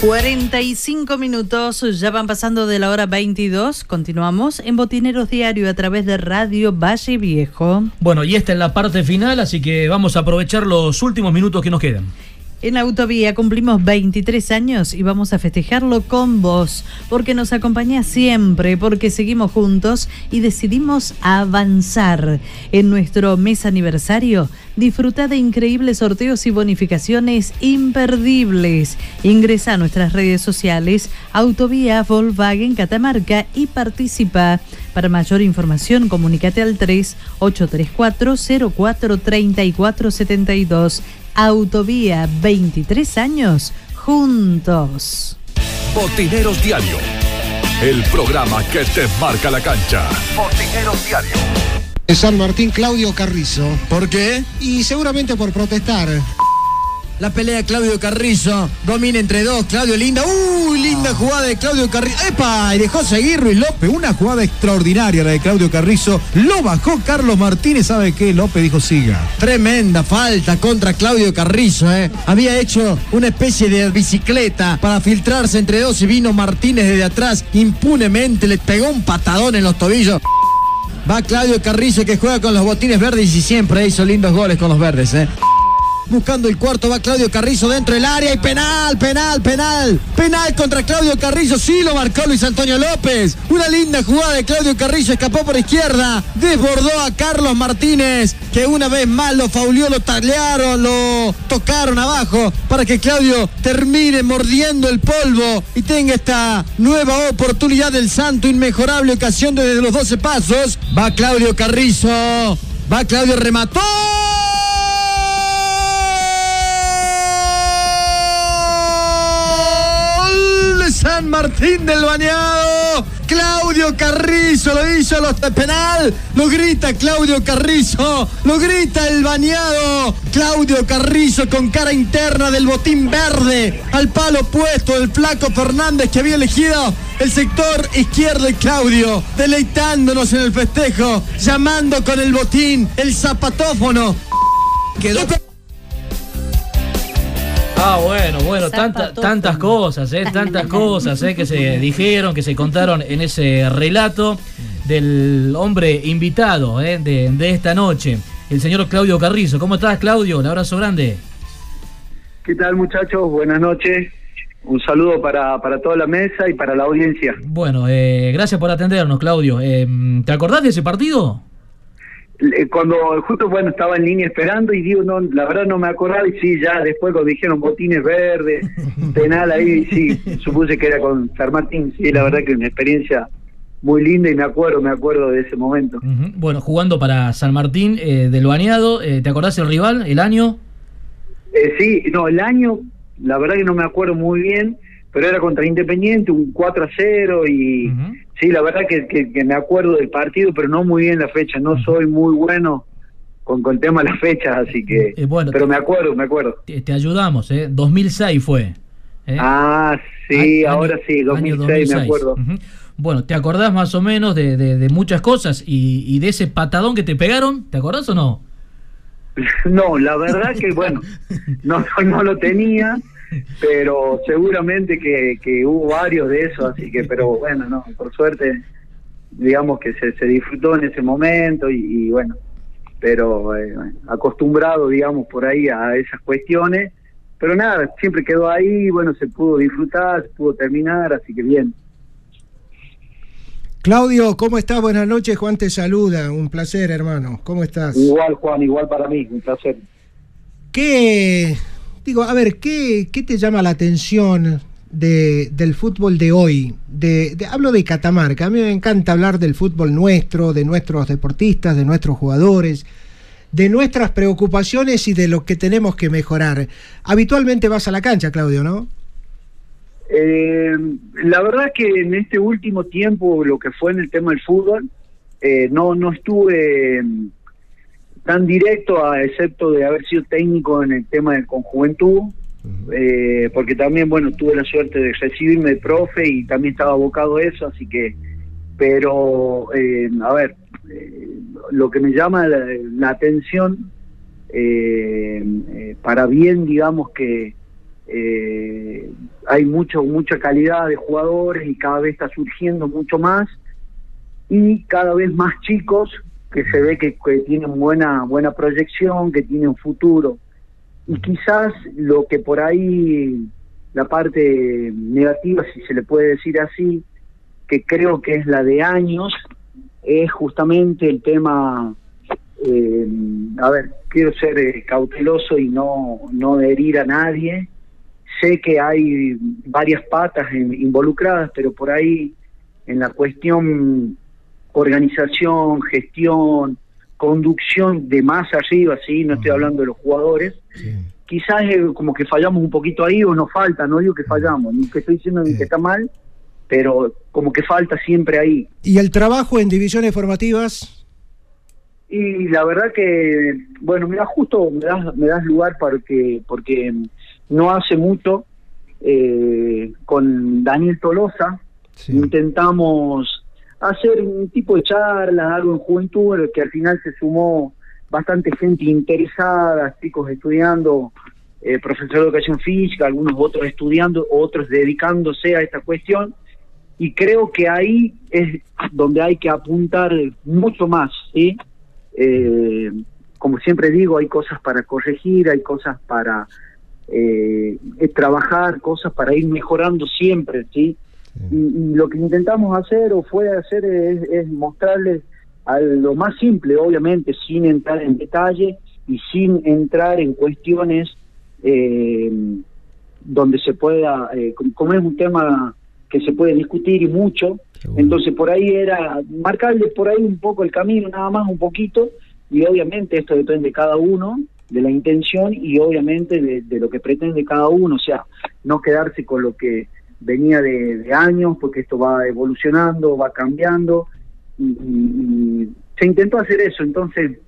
45 minutos, ya van pasando de la hora 22. Continuamos en Botineros Diario a través de Radio Valle Viejo. Bueno, y esta es la parte final, así que vamos a aprovechar los últimos minutos que nos quedan. En Autovía cumplimos 23 años y vamos a festejarlo con vos, porque nos acompañás siempre, porque seguimos juntos y decidimos avanzar. En nuestro mes aniversario, disfruta de increíbles sorteos y bonificaciones imperdibles. Ingresa a nuestras redes sociales, Autovía Volkswagen Catamarca y participa. Para mayor información, comunícate al 3 834 04 34 72. Autovía 23 años juntos. Botineros Diario. El programa que te marca la cancha. Botineros Diario. De San Martín, Claudio Carrizo. ¿Por qué? Y seguramente por protestar. La pelea de Claudio Carrizo. Domina entre dos. Claudio Linda. ¡Uh! linda jugada de Claudio Carrizo. ¡Epa! Y dejó seguir Ruiz López. Una jugada extraordinaria la de Claudio Carrizo. Lo bajó Carlos Martínez. ¿Sabe qué? López dijo siga. Tremenda falta contra Claudio Carrizo, ¿eh? Había hecho una especie de bicicleta para filtrarse entre dos y vino Martínez desde atrás. Impunemente le pegó un patadón en los tobillos. Va Claudio Carrizo que juega con los botines verdes y siempre hizo lindos goles con los verdes, ¿eh? Buscando el cuarto va Claudio Carrizo dentro del área y penal, penal, penal. Penal contra Claudio Carrizo. Sí lo marcó Luis Antonio López. Una linda jugada de Claudio Carrizo. Escapó por izquierda. Desbordó a Carlos Martínez. Que una vez más lo faulió, lo talearon, lo tocaron abajo. Para que Claudio termine mordiendo el polvo y tenga esta nueva oportunidad del santo. Inmejorable ocasión desde los 12 pasos. Va Claudio Carrizo. Va Claudio, remató. Martín del Bañado. Claudio Carrizo lo hizo a los de penal. Lo grita Claudio Carrizo. Lo grita el bañado. Claudio Carrizo con cara interna del botín verde. Al palo puesto del flaco Fernández que había elegido el sector izquierdo de Claudio. Deleitándonos en el festejo. Llamando con el botín. El zapatófono. Quedó Ah, bueno, bueno, tanta- tantas cosas, ¿eh? tantas cosas ¿eh? que se dijeron, que se contaron en ese relato del hombre invitado ¿eh? de, de esta noche, el señor Claudio Carrizo. ¿Cómo estás, Claudio? Un abrazo grande. ¿Qué tal muchachos? Buenas noches. Un saludo para, para toda la mesa y para la audiencia. Bueno, eh, gracias por atendernos, Claudio. Eh, ¿Te acordás de ese partido? Eh, Cuando justo bueno estaba en línea esperando y digo, no, la verdad no me acordaba y sí, ya después cuando dijeron botines verdes, penal ahí, sí, supuse que era con San Martín, sí, la verdad que una experiencia muy linda y me acuerdo, me acuerdo de ese momento. Ujú. Bueno, jugando para San Martín eh, del Baneado, eh, ¿te acordás el rival, el año? Eh, sí, no, el año, la verdad que no me acuerdo muy bien, pero era contra Independiente, un 4 a 0 y sí, la verdad que, que- que me acuerdo del partido, pero no muy bien la fecha, no soy muy bueno con, con el tema de las fechas, así que... Eh, bueno, pero me acuerdo, me acuerdo. Te, te ayudamos, ¿eh? 2006 fue. ¿eh? Ah, sí, Año- ahora sí, año 2006, me acuerdo. Bueno, ¿te acordás más o menos de, de- de muchas cosas y, y de ese patadón que te pegaron? ¿Te acordás o no? No, la verdad que bueno, no, no, no lo tenía, pero seguramente que, que hubo varios de esos, así que, pero bueno, no, por suerte, digamos que se, se disfrutó en ese momento y, y bueno, pero eh, acostumbrado, digamos, por ahí a esas cuestiones, pero nada, siempre quedó ahí, bueno, se pudo disfrutar, se pudo terminar, así que bien. Claudio, ¿cómo estás? Buenas noches, Juan te saluda. Un placer, hermano. ¿Cómo estás? Igual, Juan, igual para mí, un placer. ¿Qué, digo, a ver, qué, qué te llama la atención de, del fútbol de hoy? De, hablo de Catamarca. A mí me encanta hablar del fútbol nuestro, de nuestros deportistas, de nuestros jugadores, de nuestras preocupaciones y de lo que tenemos que mejorar. Habitualmente vas a la cancha, Claudio, ¿no? Eh, la verdad que en este último tiempo, lo que fue en el tema del fútbol, eh, no, no estuve tan directo, a, excepto de haber sido técnico en el tema del con juventud, eh, porque también, bueno, tuve la suerte de recibirme de profe y también estaba abocado a eso, así que, pero, eh, a ver, eh, lo que me llama la, la atención, eh, eh, para bien, digamos que eh, hay mucho mucha calidad de jugadores y cada vez está surgiendo mucho más y cada vez más chicos que se ve que, que tienen buena buena proyección que tienen futuro. Y quizás lo que por ahí la parte negativa si se le puede decir así que creo que es la de años es justamente el tema eh, a ver quiero ser eh, cauteloso y no no herir a nadie. Sé que hay varias patas involucradas, pero por ahí en la cuestión organización, gestión, conducción de más arriba, sí, no estoy hablando de los jugadores, quizás eh, como que fallamos un poquito ahí o nos falta, no digo que fallamos, ni que estoy diciendo ni que está mal, pero como que falta siempre ahí. ¿Y el trabajo en divisiones formativas? Y la verdad que, bueno, mira, justo me das, me das lugar porque, porque no hace mucho eh, con Daniel Tolosa, intentamos hacer un tipo de charlas, algo en juventud, en el que al final se sumó bastante gente interesada, chicos estudiando, eh, profesor de educación física, algunos otros estudiando, otros dedicándose a esta cuestión. Y creo que ahí es donde hay que apuntar mucho más, ¿sí? Eh, como siempre digo, hay cosas para corregir, hay cosas para eh, trabajar, cosas para ir mejorando siempre, ¿sí? Y, y lo que intentamos hacer o fue hacer es, es mostrarles a lo más simple, obviamente, sin entrar en detalle y sin entrar en cuestiones eh, donde se pueda, eh, como- es un tema que se puede discutir y mucho, entonces por ahí era marcarles por ahí un poco el camino, nada más un poquito, y obviamente esto depende de cada uno, de la intención y obviamente de, de lo que pretende cada uno, o sea, no quedarse con lo que venía de, de años, porque esto va evolucionando, va cambiando, y, y- y se intentó hacer eso, entonces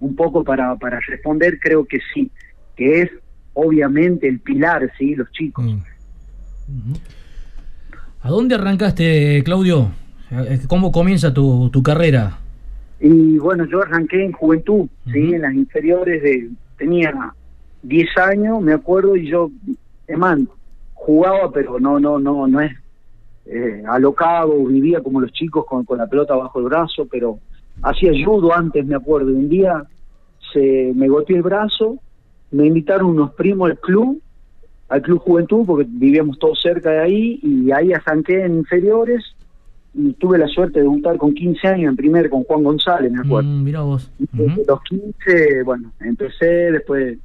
un poco para, para responder creo que sí, que es obviamente el pilar, sí, los chicos. ¿A dónde arrancaste, Claudio? ¿Cómo comienza tu, tu carrera? Y bueno, yo arranqué en juventud, ¿sí? En las inferiores de... Tenía 10 años, me acuerdo, y yo, más, jugaba, pero no, no, no, no es eh, alocado, vivía como los chicos con, con la pelota bajo el brazo, pero hacía judo antes, me acuerdo. Un día se me goteó el brazo, me invitaron unos primos al club, al club juventud, porque vivíamos todos cerca de ahí, y ahí arranqué en inferiores, y tuve la suerte de debutar con 15 años en primer con Juan González, me acuerdo. Mm, mira vos. Desde los 15, bueno, empecé, después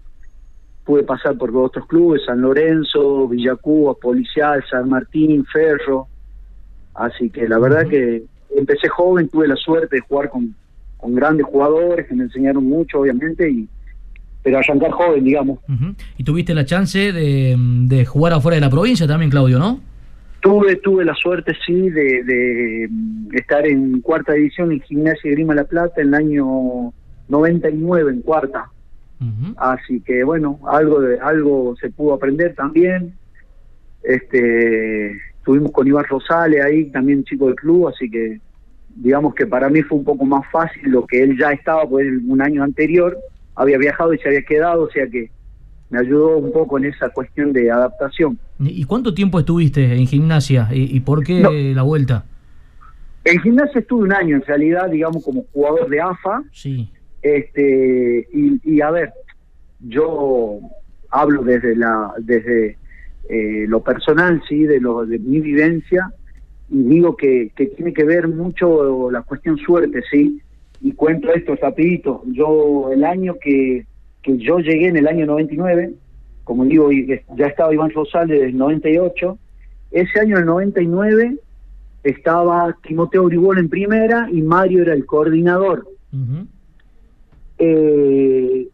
pude pasar por otros clubes, San Lorenzo, Villacuba, Policial, San Martín, Ferro. Así que la verdad que empecé joven, tuve la suerte de jugar con, con grandes jugadores que me enseñaron mucho, obviamente, y pero arrancar joven, digamos. Y tuviste la chance de, de jugar afuera de la provincia también, Claudio, ¿no? Tuve, tuve la suerte, sí, de, de estar en cuarta división en Gimnasia y Grima La Plata en el año 99, en cuarta. Así que, bueno, algo de algo se pudo aprender también. Este, estuvimos con Iván Rosales ahí, también chico del club, así que digamos que para mí fue un poco más fácil lo que él ya estaba, pues un año anterior había viajado y se había quedado, o sea que me ayudó un poco en esa cuestión de adaptación. ¿Y y cuánto tiempo estuviste en gimnasia? ¿Y, y por qué No. la vuelta? En gimnasia estuve un año en realidad, digamos, como jugador de AFA. Sí. Este, y, a ver, yo hablo desde la desde eh, lo personal, sí, de lo de mi vivencia y digo que, que tiene que ver mucho la cuestión suerte, sí. Y cuento esto rapidito. Yo el año que, que yo llegué en el año 99, como digo, ya estaba Iván Rosales desde el 98, ese año el 99 estaba Timoteo Bribol en primera y Mario era el coordinador. Eh,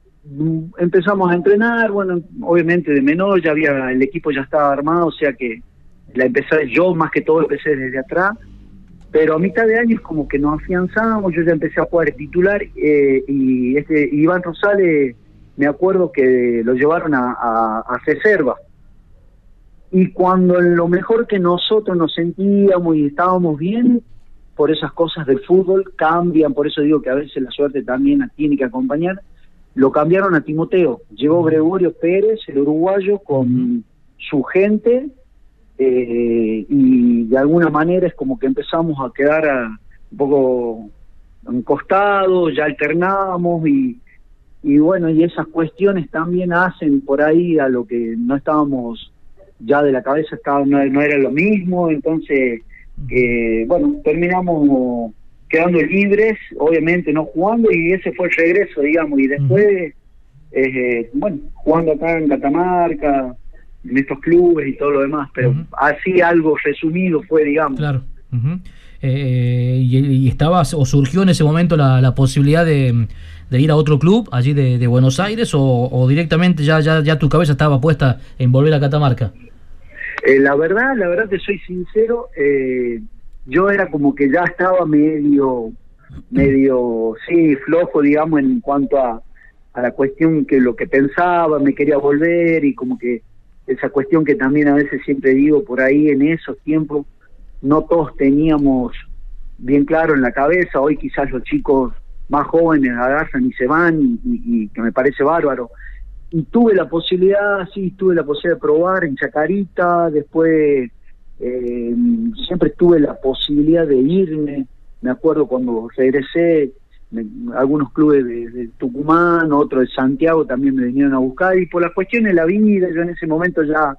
empezamos a entrenar, bueno, obviamente de menor, ya había, el equipo ya estaba armado, o sea que la empecé yo más que todo empecé desde atrás, pero a mitad de año es como que nos afianzamos, yo ya empecé a jugar titular eh, y este Iván Rosales, me acuerdo que lo llevaron a, a, a reserva. Y cuando lo mejor que nosotros nos sentíamos y estábamos bien, por esas cosas del fútbol cambian, por eso digo que a veces la suerte también tiene que acompañar, lo cambiaron a Timoteo. Llegó Gregorio Pérez, el uruguayo, con su gente, eh, y de alguna manera es como que empezamos a quedar a- un poco encostados, ya alternábamos y, y bueno, y esas cuestiones también hacen por ahí a lo que no estábamos ya de la cabeza, estaba, no, no era lo mismo, entonces, eh, bueno, terminamos quedando libres, obviamente no jugando, y ese fue el regreso, digamos, y después, eh, bueno, jugando acá en Catamarca, en estos clubes y todo lo demás, pero así algo resumido fue, digamos. Claro. Eh, y, y estabas, o surgió en ese momento la, la posibilidad de, de ir a otro club allí de, de Buenos Aires o, o directamente ya, ya, ya tu cabeza estaba puesta en volver a Catamarca? Eh, la verdad, la verdad te soy sincero, eh, yo era como que ya estaba medio, medio, sí, flojo, digamos, en cuanto a, a la cuestión que lo que pensaba, me quería volver y como que esa cuestión que también a veces siempre digo por ahí en esos tiempos no todos teníamos bien claro en la cabeza, hoy quizás los chicos más jóvenes agarran y se van y, que me parece bárbaro. Y tuve la posibilidad, sí, tuve la posibilidad de probar en Chacarita, después eh, siempre tuve la posibilidad de irme, me acuerdo cuando regresé, me- algunos clubes de, Tucumán, otros de Santiago también me vinieron a buscar y por las cuestiones de la vida, yo en ese momento ya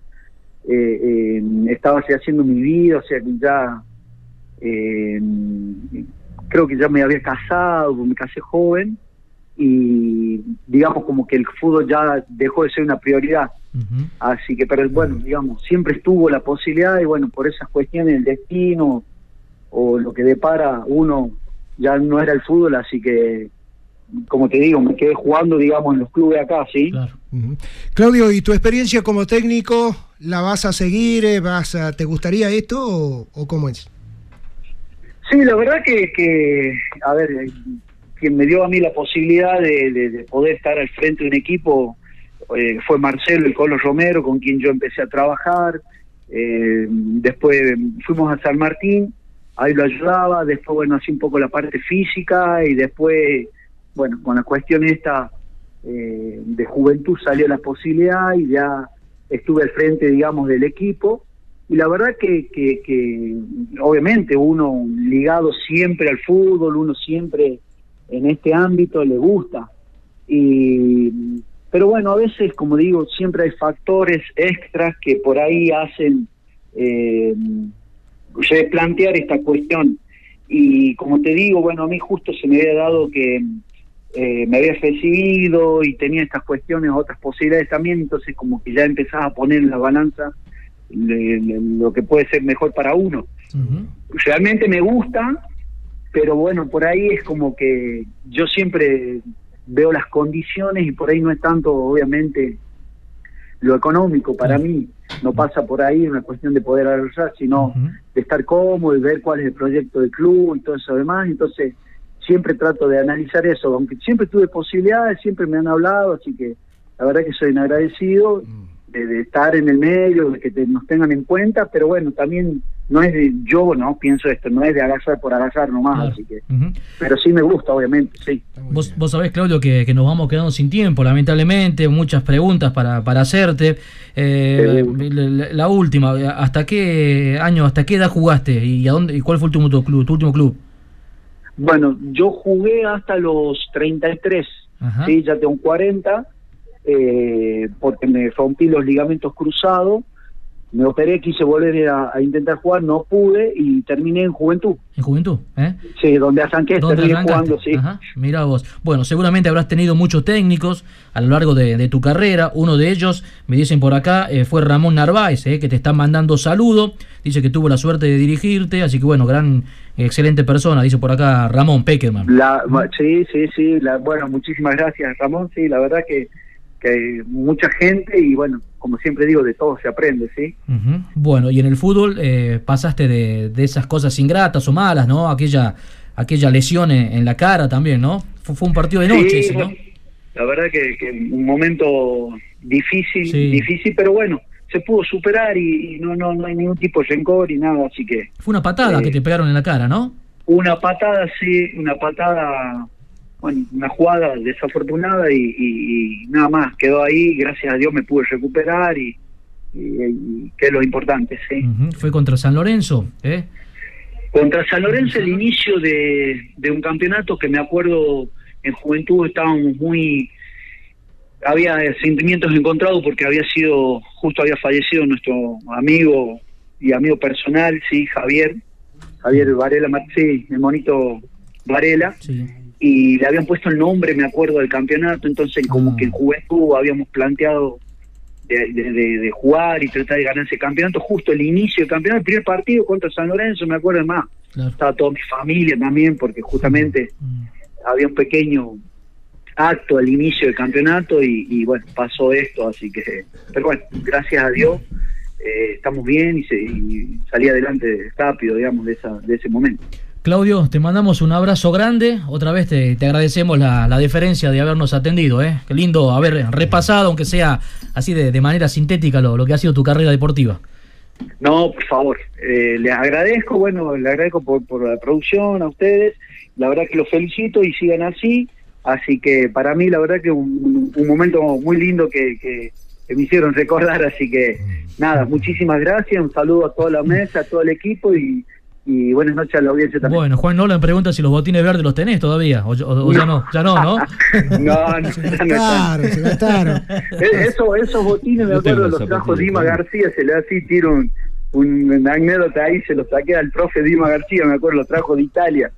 eh, eh, estaba haciendo mi vida, o sea que ya eh, creo que ya me había casado, me casé joven y digamos como que el fútbol ya dejó de ser una prioridad. Así que, pero bueno, digamos, siempre estuvo la posibilidad y bueno, por esas cuestiones del destino o lo que depara uno ya no era el fútbol, así que como te digo, me quedé jugando, digamos, en los clubes acá, ¿sí? Ujú. Claudio, ¿y tu experiencia como técnico la vas a seguir? eh, ¿Vas a, ¿Te gustaría esto o, o cómo es? Sí, la verdad que, que a ver, eh, quien me dio a mí la posibilidad de, de- de poder estar al frente de un equipo eh, fue Marcelo, el Colo Romero, con quien yo empecé a trabajar. Eh, después fuimos a San Martín, ahí lo ayudaba. Después, bueno, así un poco la parte física y después, bueno, con la cuestión esta eh, de juventud salió la posibilidad y ya estuve al frente, digamos, del equipo. Y la verdad que obviamente uno ligado siempre al fútbol, uno siempre en este ámbito le gusta. Y, pero bueno, a veces, como digo, siempre hay factores extras que por ahí hacen eh, replantear esta cuestión. Y como te digo, bueno, a mí justo se me había dado que eh, me había recibido y tenía estas cuestiones, otras posibilidades también, entonces como que ya empezaba a poner en la balanza le- le- lo que puede ser mejor para uno. Realmente me gusta, pero bueno, por ahí es como que yo siempre veo las condiciones y por ahí no es tanto, obviamente, lo económico para mí, no pasa por ahí una cuestión de poder ahorrar, sino de estar cómodo y ver cuál es el proyecto del club y todo eso demás. Entonces, siempre trato de analizar eso, aunque siempre tuve posibilidades, siempre me han hablado, así que la verdad que soy un agradecido de, de estar en el medio, de que te- nos tengan en cuenta, pero bueno, también no es de, yo no pienso esto, no es de agarrar por agarrar nomás, así que, pero sí me gusta, obviamente, sí. Vos, vos sabés, Claudio, que, que nos vamos quedando sin tiempo, lamentablemente, muchas preguntas para, para hacerte. Eh, la, la última, ¿hasta qué año, hasta qué edad jugaste y a dónde y cuál fue tu último club? Tu último club? Bueno, yo jugué hasta los 33, Ajá. sí, ya tengo 40, eh, porque me rompí los ligamentos cruzados, me operé, quise volver a, a intentar jugar, no pude y terminé en juventud. ¿En juventud? ¿Eh? Sí, donde arranqué, ¿Dónde terminé jugando, sí. Ajá, mira vos. Bueno, seguramente habrás tenido muchos técnicos a lo largo de, de tu carrera. Uno de ellos, me dicen por acá, eh, fue Ramón Narváez, eh, que te está mandando saludo. Dice que tuvo la suerte de dirigirte, así que bueno, gran, excelente persona, dice por acá Ramón Peckerman. La, sí, sí, sí, la, bueno, muchísimas gracias Ramón, sí, la verdad que, que mucha gente y bueno, como siempre digo, de todo se aprende, ¿sí? Bueno, y en el fútbol eh, pasaste de, de esas cosas ingratas o malas, ¿no? Aquella, aquella lesión en, en la cara también, ¿no? Fue, fue un partido de noche Sí, ese, ¿no? La verdad que, que un momento difícil, Sí. difícil, pero bueno, se pudo superar y, y no, no, no hay ningún tipo de rencor y nada, así que Fue una patada Eh, que te pegaron en la cara, ¿no? una patada, sí, una patada, bueno, una jugada desafortunada y, y- y nada más, quedó ahí, gracias a Dios me pude recuperar y, y- que es lo importante, sí. Fue contra San Lorenzo, ¿eh? Contra San Lorenzo el inicio de, de un campeonato que me acuerdo en juventud estábamos muy había sentimientos encontrados porque había sido justo había fallecido nuestro amigo y amigo personal sí Javier Javier Varela Mar- sí el monito Varela y le habían puesto el nombre me acuerdo del campeonato entonces como que en juventud habíamos planteado de, de- de- de jugar y tratar de ganar ese campeonato justo el inicio del campeonato el primer partido contra San Lorenzo me acuerdo más estaba toda mi familia también porque justamente había un pequeño acto al inicio del campeonato y, y, bueno pasó esto así que pero bueno gracias a Dios eh, estamos bien y, se, y salí adelante rápido digamos de esa de ese momento Claudio, te mandamos un abrazo grande. Otra vez te, te agradecemos la, la deferencia de habernos atendido. ¿eh? Qué lindo haber repasado, aunque sea así de, de manera sintética, lo, lo que ha sido tu carrera deportiva. No, por favor, eh, les agradezco, bueno, les agradezco por, por la producción a ustedes, la verdad que los felicito y sigan así, así que para mí la verdad que un, un momento muy lindo que, que, que me hicieron recordar, así que nada, muchísimas gracias, un saludo a toda la mesa, a todo el equipo y, y buenas noches a la audiencia también. Bueno, Juan Nolan pregunta si los botines verdes los tenés todavía. O, o- o ya no, ya no, ¿no? No, no, no Claro, se gastaron. Eh, Eso, esos botines, me Yo acuerdo, los trajo Dima. García, se le así, tiro un, un- una anécdota ahí, se los saqué al profe Dima García, me acuerdo, los trajo de Italia.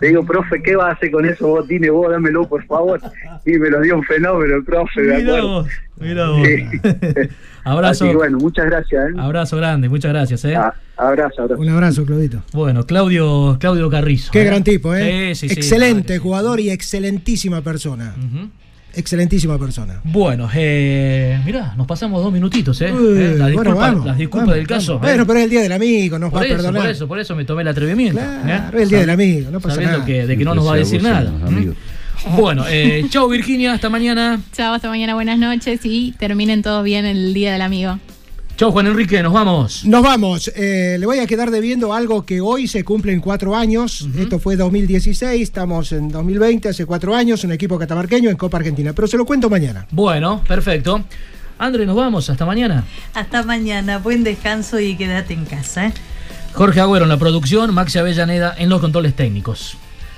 Le digo, profe, ¿qué va a hacer con esos botines? Vos dámelo, por favor. Y me los dio un fenómeno el profe, me Mirá acuerdo. vos, mirá vos. Sí. Abrazo. Así bueno, muchas gracias. ¿eh? Abrazo grande, muchas gracias, ¿eh? Abrazo, abrazo. Un abrazo, Claudito. Bueno, Claudio, Claudio Carrizo. Qué ¿eh? gran tipo, ¿eh? Sí, sí, sí. Excelente jugador y excelentísima persona. Excelentísima persona. Bueno, eh, mirá, nos pasamos dos minutitos, ¿eh? Uy, Eh, la bueno, disculpa, vamos, las disculpas vamos, del caso. vamos. ¿eh? Bueno, pero es el día del amigo, nos por va a eso, perdonar. por eso, por eso me tomé el atrevimiento. Claro, ¿eh? es el día del amigo, no pasa sabiendo nada. Que, de que no nos va a decir nada. Bueno, eh, chao Virginia, hasta mañana. Chao, hasta mañana, buenas noches y terminen todos bien el Día del Amigo. Chao Juan Enrique, nos vamos. Nos vamos. Eh, le voy a quedar debiendo algo que hoy se cumple en cuatro años. Esto fue 2016, estamos en 2020, hace cuatro años, un equipo catamarqueño en Copa Argentina. Pero se lo cuento mañana. Bueno, perfecto. André, nos vamos, hasta mañana. Hasta mañana, buen descanso y quédate en casa. ¿eh? Jorge Agüero en la producción, Maxi Avellaneda en los controles técnicos.